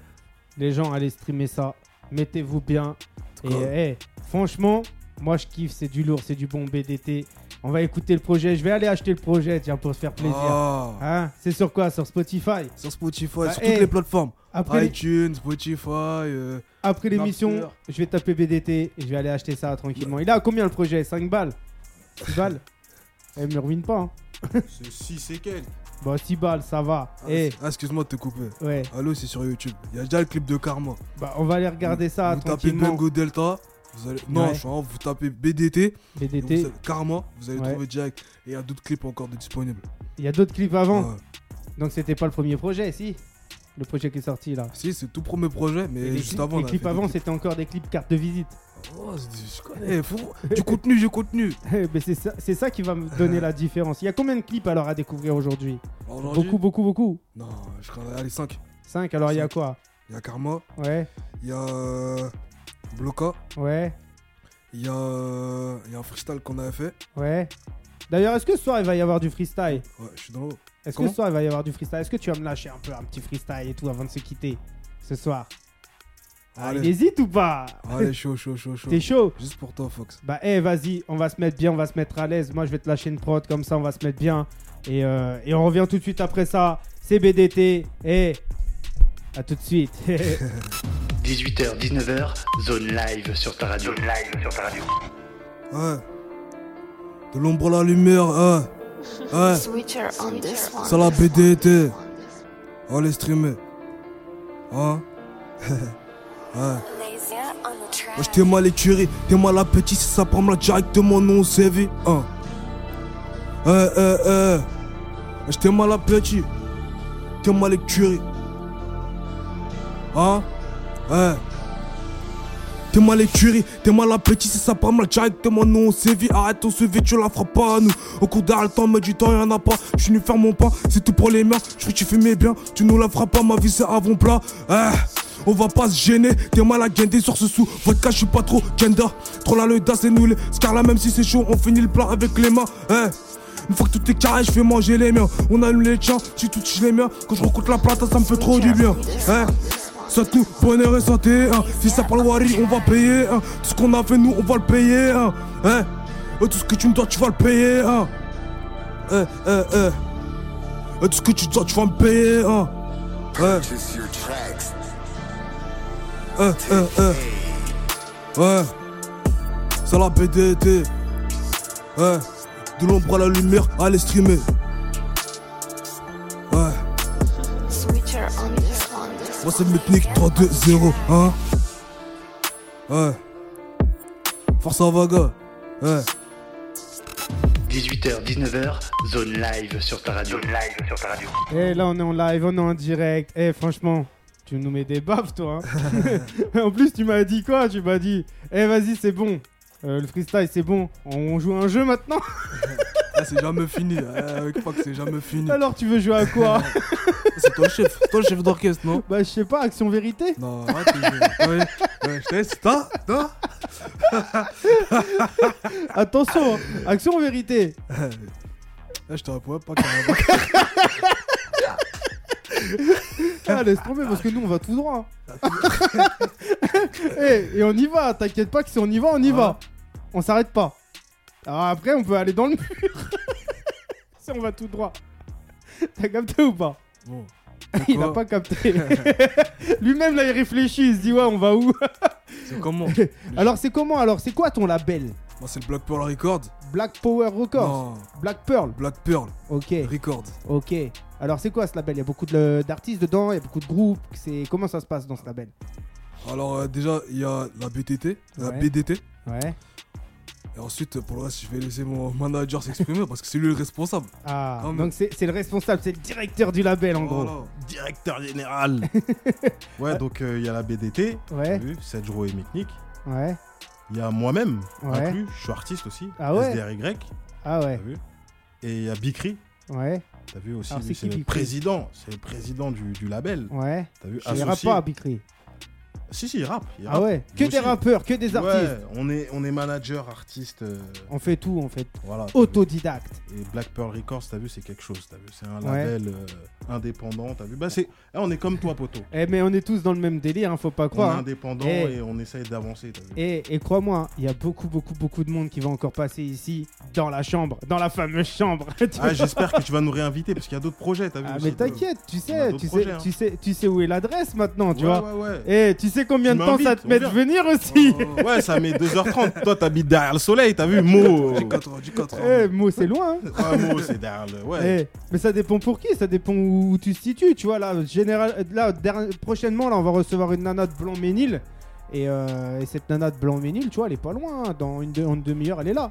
les gens, allez streamer ça. Mettez-vous bien. Et, hé, franchement, moi je kiffe, c'est du lourd, c'est du bon BDT. On va écouter le projet. Je vais aller acheter le projet, tiens, pour se faire plaisir. Ah. Hein C'est sur quoi? Sur Spotify Sur Spotify, Bah, sur hey. toutes les plateformes. Après, iTunes, Spotify. euh, après l'émission, je vais taper BDT et je vais aller acheter ça tranquillement. Il a combien le projet? 5 balles 6 balles? Eh, me ruine pas. Hein. C'est 6 et quelques. Bon, 6 balles, ça va. Ah, Eh, ah, excuse-moi de te couper. ouais. Allô, c'est sur YouTube. Il y a déjà le clip de Karma. Bah, on va aller regarder ça vous tapez tranquillement. Bengo Delta. Vous allez... Non, Ouais. je suis en- vous tapez BDT. vous BDT. allez- Karma, vous allez Ouais. trouver direct. Et il y a d'autres clips encore de disponibles. Il y a d'autres clips avant. Ouais. Donc, c'était pas le premier projet, si Le projet qui est sorti là. Si, c'est tout premier projet, mais juste clips, avant. les clips avant, c'était encore des clips carte de visite. Oh, je connais. Faut... du contenu, du contenu. Mais c'est ça, c'est ça qui va me donner la différence. Il y a combien de clips alors à découvrir aujourd'hui? Beaucoup, beaucoup, beaucoup. Non, je crois. Allez, 5. 5, alors il y a quoi? Il y a Karma. Ouais, Il y a. Bloca. ouais, Il y a. Il y a un freestyle qu'on avait fait. ouais. D'ailleurs, est-ce que ce soir il va y avoir du freestyle? Ouais, je suis dans l'eau. Est-ce que Comment ce soir il va y avoir du freestyle? Est-ce que tu vas me lâcher un peu un petit freestyle et tout avant de se quitter ce soir? Ah, Il Allez. hésite ou pas? Allez, chaud, chaud, chaud, chaud. T'es chaud? Juste pour toi, Fox. Bah, eh, vas-y, on va se mettre bien, on va se mettre à l'aise. Moi, je vais te lâcher une prod comme ça, on va se mettre bien. Et, euh, et on revient tout de suite après ça. C'est BDT. Et à tout de suite. 18h, 19h, zone live sur ta radio. Zone live sur ta radio. Ouais. De l'ombre à la lumière, ouais. Ouais. Switcher on this one. C'est la BDT. Allez streamer. Hein? Ouais. On. Moi j'étais mal écuré, t'es mal appétit, si ça prend là directement non CV. Hein? Eh, eh, eh. J'étais mal appétit, t'es mal écuré. Hein? T'es mal écuré, t'es mal appétit, si ça prend là directement non CV. Arrête ton CV, tu la feras pas à nous. Au cours d'un temps, mais du temps, y'en a pas. Je suis venu faire mon pain, c'est tout pour les miens. Je tu fais mes biens, tu nous la feras pas, ma vie c'est avant plat. Eh. On va pas se gêner, t'es mal à guinder sur ce sou. Vodka, je suis pas trop gender. Trop là le das, c'est nous les Scarla, même si c'est chaud, on finit le plat avec les mains. Eh. Une fois que tout est carré, je fais manger les miens. On allume les tiens, tu touches les miens. Quand je rencontre la plata, ça me fait trop du bien. Eh. Ça tout, bonheur et santé. Hein. Si ça parle Wari, on va payer. Hein. Tout ce qu'on a fait, nous, on va le payer. Hein. Hein? Tout ce que tu me dois, tu vas le payer. Hein. Eh, eh. Et tout ce que tu dois, tu vas me payer. Hein. Ouais. Eh, eh, eh. Ouais. La BDT. Ouais. De l'ombre à la lumière, allez streamer. Moi c'est Metnik 3-2-0, hein Ouais. Force à Vaga. Ouais. 18h, 19h, zone live sur ta radio. Zone live sur ta radio. Et là, on est en live, on est en direct. Eh, franchement, tu nous mets des baffes, toi. hein. en plus, tu m'as dit quoi? Tu m'as dit, eh, vas-y, c'est bon. Euh, le freestyle, c'est bon. On joue à un jeu maintenant? Ah, c'est jamais fini. Avec Fox, c'est jamais fini. Alors, tu veux jouer à quoi? C'est toi le chef. Toi le chef d'orchestre, non? Bah, je sais pas, action vérité Non, arrête. les- Ouais, ouais, je te laisse. Toi Toi Attention, hein. action vérité. Là, je te réponds pas carrément. Ah, laisse tomber parce que nous, on va tout droit. Eh, et on y va, t'inquiète pas que si on y va, on y va. On s'arrête pas. Alors après, on peut aller dans le mur. si on va tout droit. T'as capté ou pas Bon. Il a Pourquoi pas capté. Lui-même, là, il réfléchit. Il se dit, ouais, on va où C'est comment Alors, c'est comment Alors, c'est quoi ton label Moi, c'est le Black Pearl Record. Black Power Records Non, Black Pearl Black Pearl Ok, Record. ok. Alors, c'est quoi ce label? Il y a beaucoup de- d'artistes dedans, il y a beaucoup de groupes. C'est Comment ça se passe dans ce label? Alors, euh, déjà, il y a la BTT, la. BDT. Ouais. Et ensuite, pour le reste, je vais laisser mon manager s'exprimer parce que c'est lui le responsable. Ah, donc c'est le responsable, c'est le directeur du label en Voilà. gros. Directeur général. ouais, donc euh, il y a la BDT, Ouais, t'as vu, Sedgro et Miknik. ouais. Il y a moi-même, Ouais. inclus, je suis artiste aussi. Ah ouais SDRY, Ah t'as ouais, vu. Et il y a Bikri, ouais, t'as vu aussi, c'est le Bikri? président, c'est le président du, du label. ouais. T'as vu, associé. pas, Bikri. Si, si, il rappe. il Ah ouais, que des aussi. rappeurs, que des artistes. Ouais, on est, on est manager, artiste. euh, On fait tout, on fait voilà. autodidacte. Et Black Pearl Records, t'as vu, c'est quelque chose, t'as vu. C'est un Ouais. label euh, indépendant, t'as vu. Bah, c'est. eh, on est comme toi, poto. Eh, mais on est tous dans le même délire, hein, faut pas On est croire. hein. indépendant Eh. et on essaye d'avancer, t'as vu. Et, et crois-moi, il y a beaucoup, beaucoup, beaucoup de monde qui va encore passer ici, dans la chambre, dans la fameuse chambre. Tu Ah, j'espère que tu vas nous réinviter parce qu'il y a d'autres projets, t'as vu. Ah, aussi, mais t'as vu. t'inquiète, tu On a sais, d'autres tu sais, projets, hein. tu sais, tu sais où est l'adresse maintenant, tu Ouais, vois. ouais, ouais. Eh, tu sais combien de temps ça te met de venir aussi Oh, Ouais, ça met 2h30. Toi, t'habites derrière le soleil, t'as vu Mo. Du 4 du 4 Eh, Mo, c'est loin. hein. Ouais, Mo, c'est derrière le. Ouais. Eh, mais ça dépend pour qui, ça dépend où tu te situes, tu vois. Là, général, là derni- prochainement, là, on va recevoir une nana de Blanc-Ménil. Et, euh, et cette nana de Blanc-Ménil, tu vois, elle est pas loin. hein. Dans une, de- en une demi-heure, elle est là.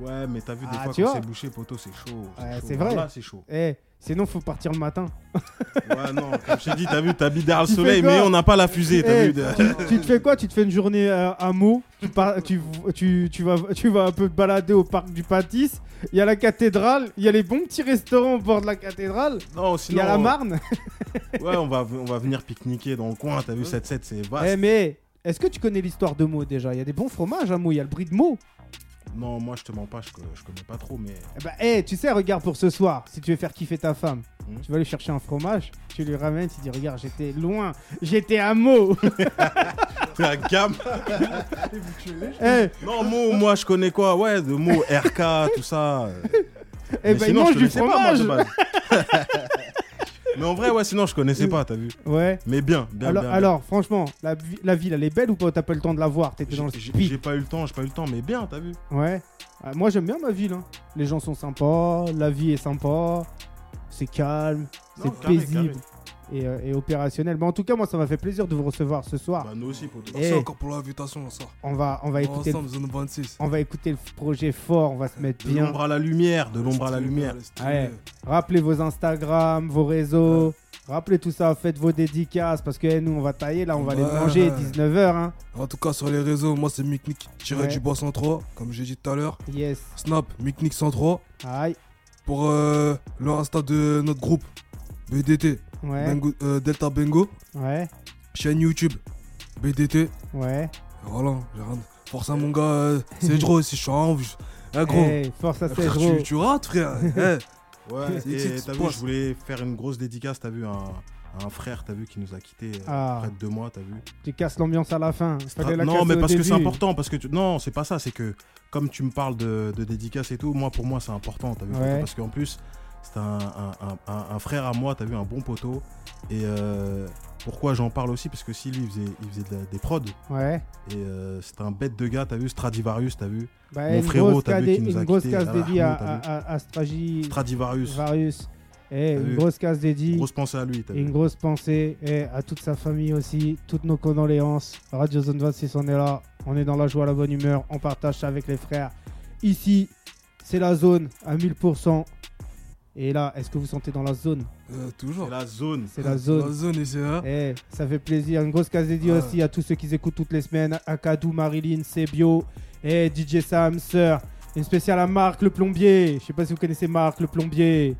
Ouais, mais t'as vu, des Ah, fois, quand c'est bouché, poto, c'est chaud. Ouais, chaud. c'est vrai. Là, c'est chaud. Eh, sinon, faut partir le matin. Ouais, non, comme je t'ai dit, t'as vu, t'habites derrière le soleil, mais on n'a pas la fusée, t'as Eh, vu. de- tu, te fais quoi? Tu te fais une journée euh, à Meaux tu, tu, tu, tu, vas, tu vas un peu te balader au parc du Patis. Il y a la cathédrale, il y a les bons petits restaurants au bord de la cathédrale. Non, Il y a la Marne. Ouais, on va, on va venir pique-niquer dans le coin, t'as vu, 7-7, c'est vaste. Eh, mais est-ce que tu connais l'histoire de Meaux déjà? Il y a des bons fromages à Meaux, il y a le brie de Meaux. Non, moi, je te mens pas, je, co- je connais pas trop, mais. Eh bah, tu sais, regarde pour ce soir, si tu veux faire kiffer ta femme, Mhm. tu vas lui chercher un fromage, tu lui ramènes, tu dis Regarde, j'étais loin, j'étais à Meaux. La gamme. eh, Non, Mo, moi, je connais quoi? Ouais, de mots RK, tout ça. euh. eh ben, il sinon, mange je du connaissais pas, moi, fromage. Mais en vrai, ouais, sinon, je connaissais pas, t'as vu. ouais. Mais bien, bien, alors, bien. alors, franchement, la, vi- la ville, elle est belle ou pas? T'as pas eu le temps de la voir? T'étais dans le J'ai- pas eu le temps, j'ai pas eu le temps, mais bien, t'as vu. Ouais. Ah, moi, j'aime bien ma ville. hein. Les gens sont sympas, la vie est sympa, c'est calme, c'est carré, paisible Et, euh, et opérationnel. Mais en tout cas, moi, ça m'a fait plaisir de vous recevoir ce soir. Bah, nous aussi. Eh. Merci encore pour l'invitation, ça. On va, on va écouter, le, Ensemble, zone 26. on va écouter le projet fort. On va se mettre De bien. l'ombre à la lumière, de l'ombre à la lumière. Ouais. Rappelez vos Instagram, vos réseaux. Rappelez tout ça, faites vos dédicaces parce que eh, nous on va tailler là, on va aller Ouais. manger 19h. Hein. En tout cas, sur les réseaux, moi, c'est Micnic tiré Ouais. du bois 103, comme j'ai dit tout à l'heure. Yes. Snap, Micnic 103. Aïe. Pour euh, le Insta de notre groupe, BDT, Ouais. Bengo- euh, Delta Bengo. Ouais. Chaîne YouTube, BDT. Ouais. Voilà, j'ai rien. Force à mon gars, euh, c'est Dro si je suis en vue. Eh gros, Hey, force à Eh, frère, tu, tu rates, frère. Eh, Ouais, et t'as vu, je voulais faire une grosse dédicace, t'as vu, un, un frère, t'as vu, qui nous a quittés euh, Ah. près de deux mois, t'as vu. Tu casses l'ambiance à la fin. La non, mais parce que c'est important, parce que tu... non, c'est pas ça, c'est que comme tu me parles de, de dédicace et tout, moi pour moi c'est important, t'as vu, Ouais. parce qu'en plus c'est un, un- un- un- un frère à moi, t'as vu, un bon poteau. Et euh, pourquoi j'en parle aussi, parce que si lui il faisait, il faisait de la- des prods Ouais. et euh, c'est un bête de gars, t'as vu, Stradivarius, t'as vu, Bah, Mon une frérot, t'as vu, qui nous a une grosse case à dédiée à, à, Stragi- Stradivarius. Varius. Eh, une vu grosse case dédiée. Grosse pensée à lui, t'as Et vu. une grosse pensée et à toute sa famille aussi, toutes nos condoléances. Radio Zone 26, on est là, on est dans la joie, la bonne humeur, on partage ça avec les frères. Ici, c'est la zone à 1000%. Et là, est-ce que vous sentez dans la zone euh, toujours. C'est la zone. C'est la La zone. zone ici, hein. Eh, ça fait plaisir. Une grosse case dédiée Ouais. aussi à tous ceux qui écoutent toutes les semaines. Akadou, Marilyn, Sebio et DJ Sam, Sir. Une spéciale à Marc le plombier. Je sais pas si vous connaissez Marc le plombier.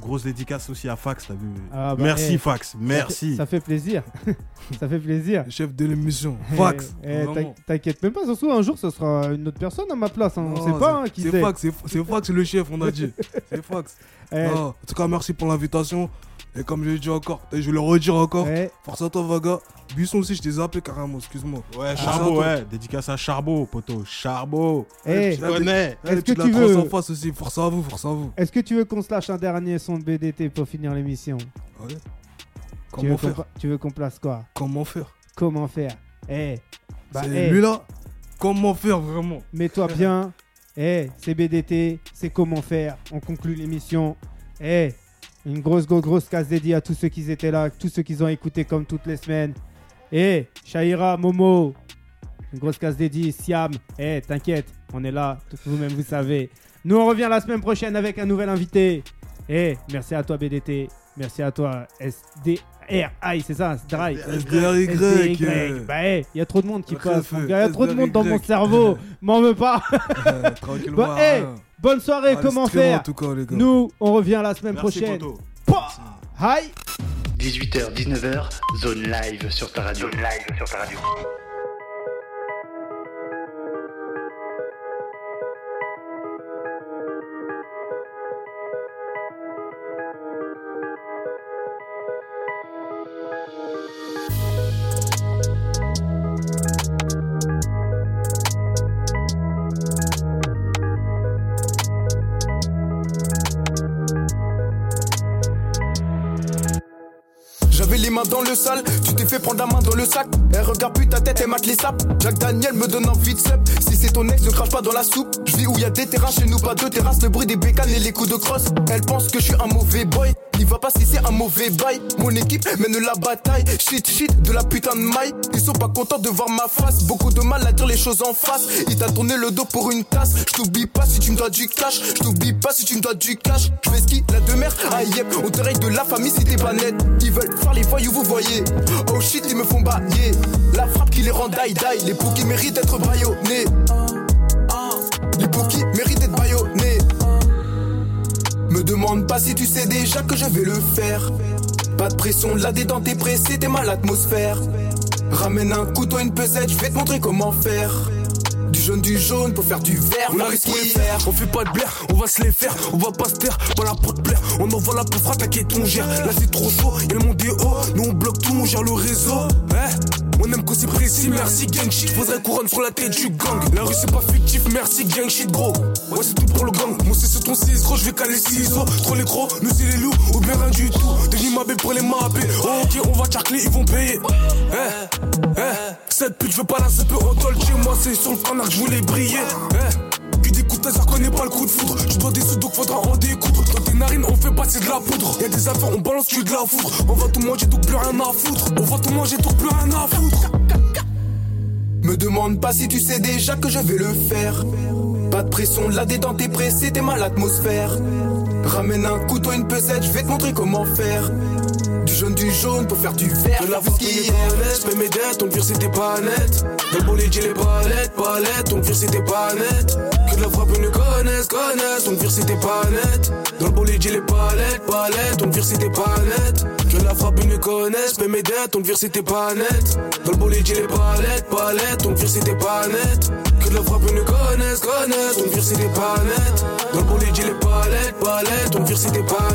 Grosse dédicace aussi à Fax, t'as vu Ah, bah, Merci Fax, merci. Ça fait plaisir. ça fait plaisir. Chef de l'émission. Eh, Fax. eh, T'inquiète même pas, ça se trouve un jour ce sera une autre personne à ma place. hein. On sait pas hein, c'est- qui C'est c'est. Fax, c'est Fax le chef, on a dit. C'est Fax. Eh, en tout cas, merci pour l'invitation. Et comme je l'ai dit encore, et je vais le redire encore, force à toi, Vaga. Buisson aussi, je t'ai zappé carrément, excuse-moi. Ouais, Charbot, ouais, dédicace à Charbot, poto. Charbot. eh, Tu connais. Est-ce que tu veux- en face aussi, force à vous, force à vous. Est-ce que tu veux qu'on se lâche un dernier son de BDT pour finir l'émission Ouais. Tu veux Comment faire Tu veux qu'on place quoi Comment faire Comment faire Eh, bah, C'est eh, lui là Comment faire vraiment mets-toi bien. Eh, c'est BDT, c'est comment faire. On conclut l'émission. Eh, une grosse, grosse, grosse case dédiée à tous ceux qui étaient là, tous ceux qui ont écouté comme toutes les semaines. Eh, Shaira, Momo, une grosse case dédiée, Siam. Eh, t'inquiète, on est là, vous-même vous savez. Nous, on revient la semaine prochaine avec un nouvel invité. Eh, merci à toi BDT, merci à toi SDRI, c'est ça, SDRI. SDRY. Bah, eh, il y a trop de monde qui passe. Il y a trop de monde dans mon cerveau. M'en veux pas. euh, Tranquillement. Bon. Bonne soirée, comment bon, faire En tout cas, les gars. Nous, on revient la semaine Merci, prochaine. Hi 18h, 19h, zone live sur ta radio. Zone live sur ta radio. Jack Daniel me donne envie de sup. Si c'est ton ex, ne crache pas dans la soupe. Je vis où y a des terrasses, chez nous pas de terrasses. Le bruit des bécanes et les coups de crosse. Elle pense que je suis un mauvais boy. N'y va pas si c'est un mauvais bail. Mon équipe mène la bataille. Shit, shit, de la putain de maille. Ils sont pas contents de voir ma face. Beaucoup de mal à dire les choses en face. Il t'a tourné le dos pour une tasse. Je t'oublie pas si tu me dois du cash. Je t'oublie pas si tu me dois du cash. Je fais ski, la demeure, aïe, yep. On te règle de la famille si t'es pas net. Ils veulent faire les voyous, vous voyez. Oh shit, ils me font bailler. La frappe qui les rend die die. Les poux qui méritent d'être braillonnés. Les poux qui méritent d'être baïonnés. Me demande pas si tu sais déjà que je vais le faire. Pas de pression, là dedans t'es pressé, t'es mal l'atmosphère. Ramène un couteau, une pesette, je vais te montrer comment faire. Du jaune, du jaune pour faire du vert, On pour les faire, on fait pas de blaire, on va se les faire, on va pas se taire, pas là pour te plaire, on envoie la pauvre attaquer ton gère. Là c'est trop chaud, y'a le monde des hauts, nous on bloque tout, on gère le réseau. Eh, on aime quand c'est précis, merci gang shit, faudrait couronne sur la tête du gang. La rue c'est pas fictif, merci gang shit gros. Ouais c'est tout pour le gang, mon c'est sur ton 6 gros, je vais caler ciseaux. Trop les gros, nous c'est les loups, ou bien rien du tout. Des mabé pour les mabés, oh, ok on va charcler, ils vont payer. Eh, eh, cette pute je veux pas la peu en dolce, moi c'est sur le canard que je voulais briller. Eh. Des taser, connais pas le coup de foudre. Je dois des sous donc faudra en découdre. Dans tes narines, on fait passer de la poudre. Y'a des affaires, on balance que de la foudre. On va tout manger donc plus rien à foutre. On va tout manger donc plus rien à foutre. Me demande pas si tu sais déjà que je vais le faire. Pas de pression, là dedans t'es pressé, t'es mal l'atmosphère. Ramène un couteau, une pesette, je vais te montrer comment faire. Du jaune, du jaune pour faire du vert. De la est. connaisse, mais mes dettes, on vire c'était pas net. Dans le bolide, j'ai les palettes, palettes, on vire c'était pas net. Que de la frappe, une connaisse, connaisse, on vire c'était pas net. Dans le bolide, j'ai les palettes, palettes, on vire c'était pas net. Que de la frappe, une connaisse, mais mes dettes, on vire c'était pas net. Dans le bolide, j'ai les palettes, palettes, on vire c'était pas net. Que de la frappe, une connaisse, connaisse, on vire c'était pas net. Dans le bolide, j'ai les palettes, palettes, on vire c'était pas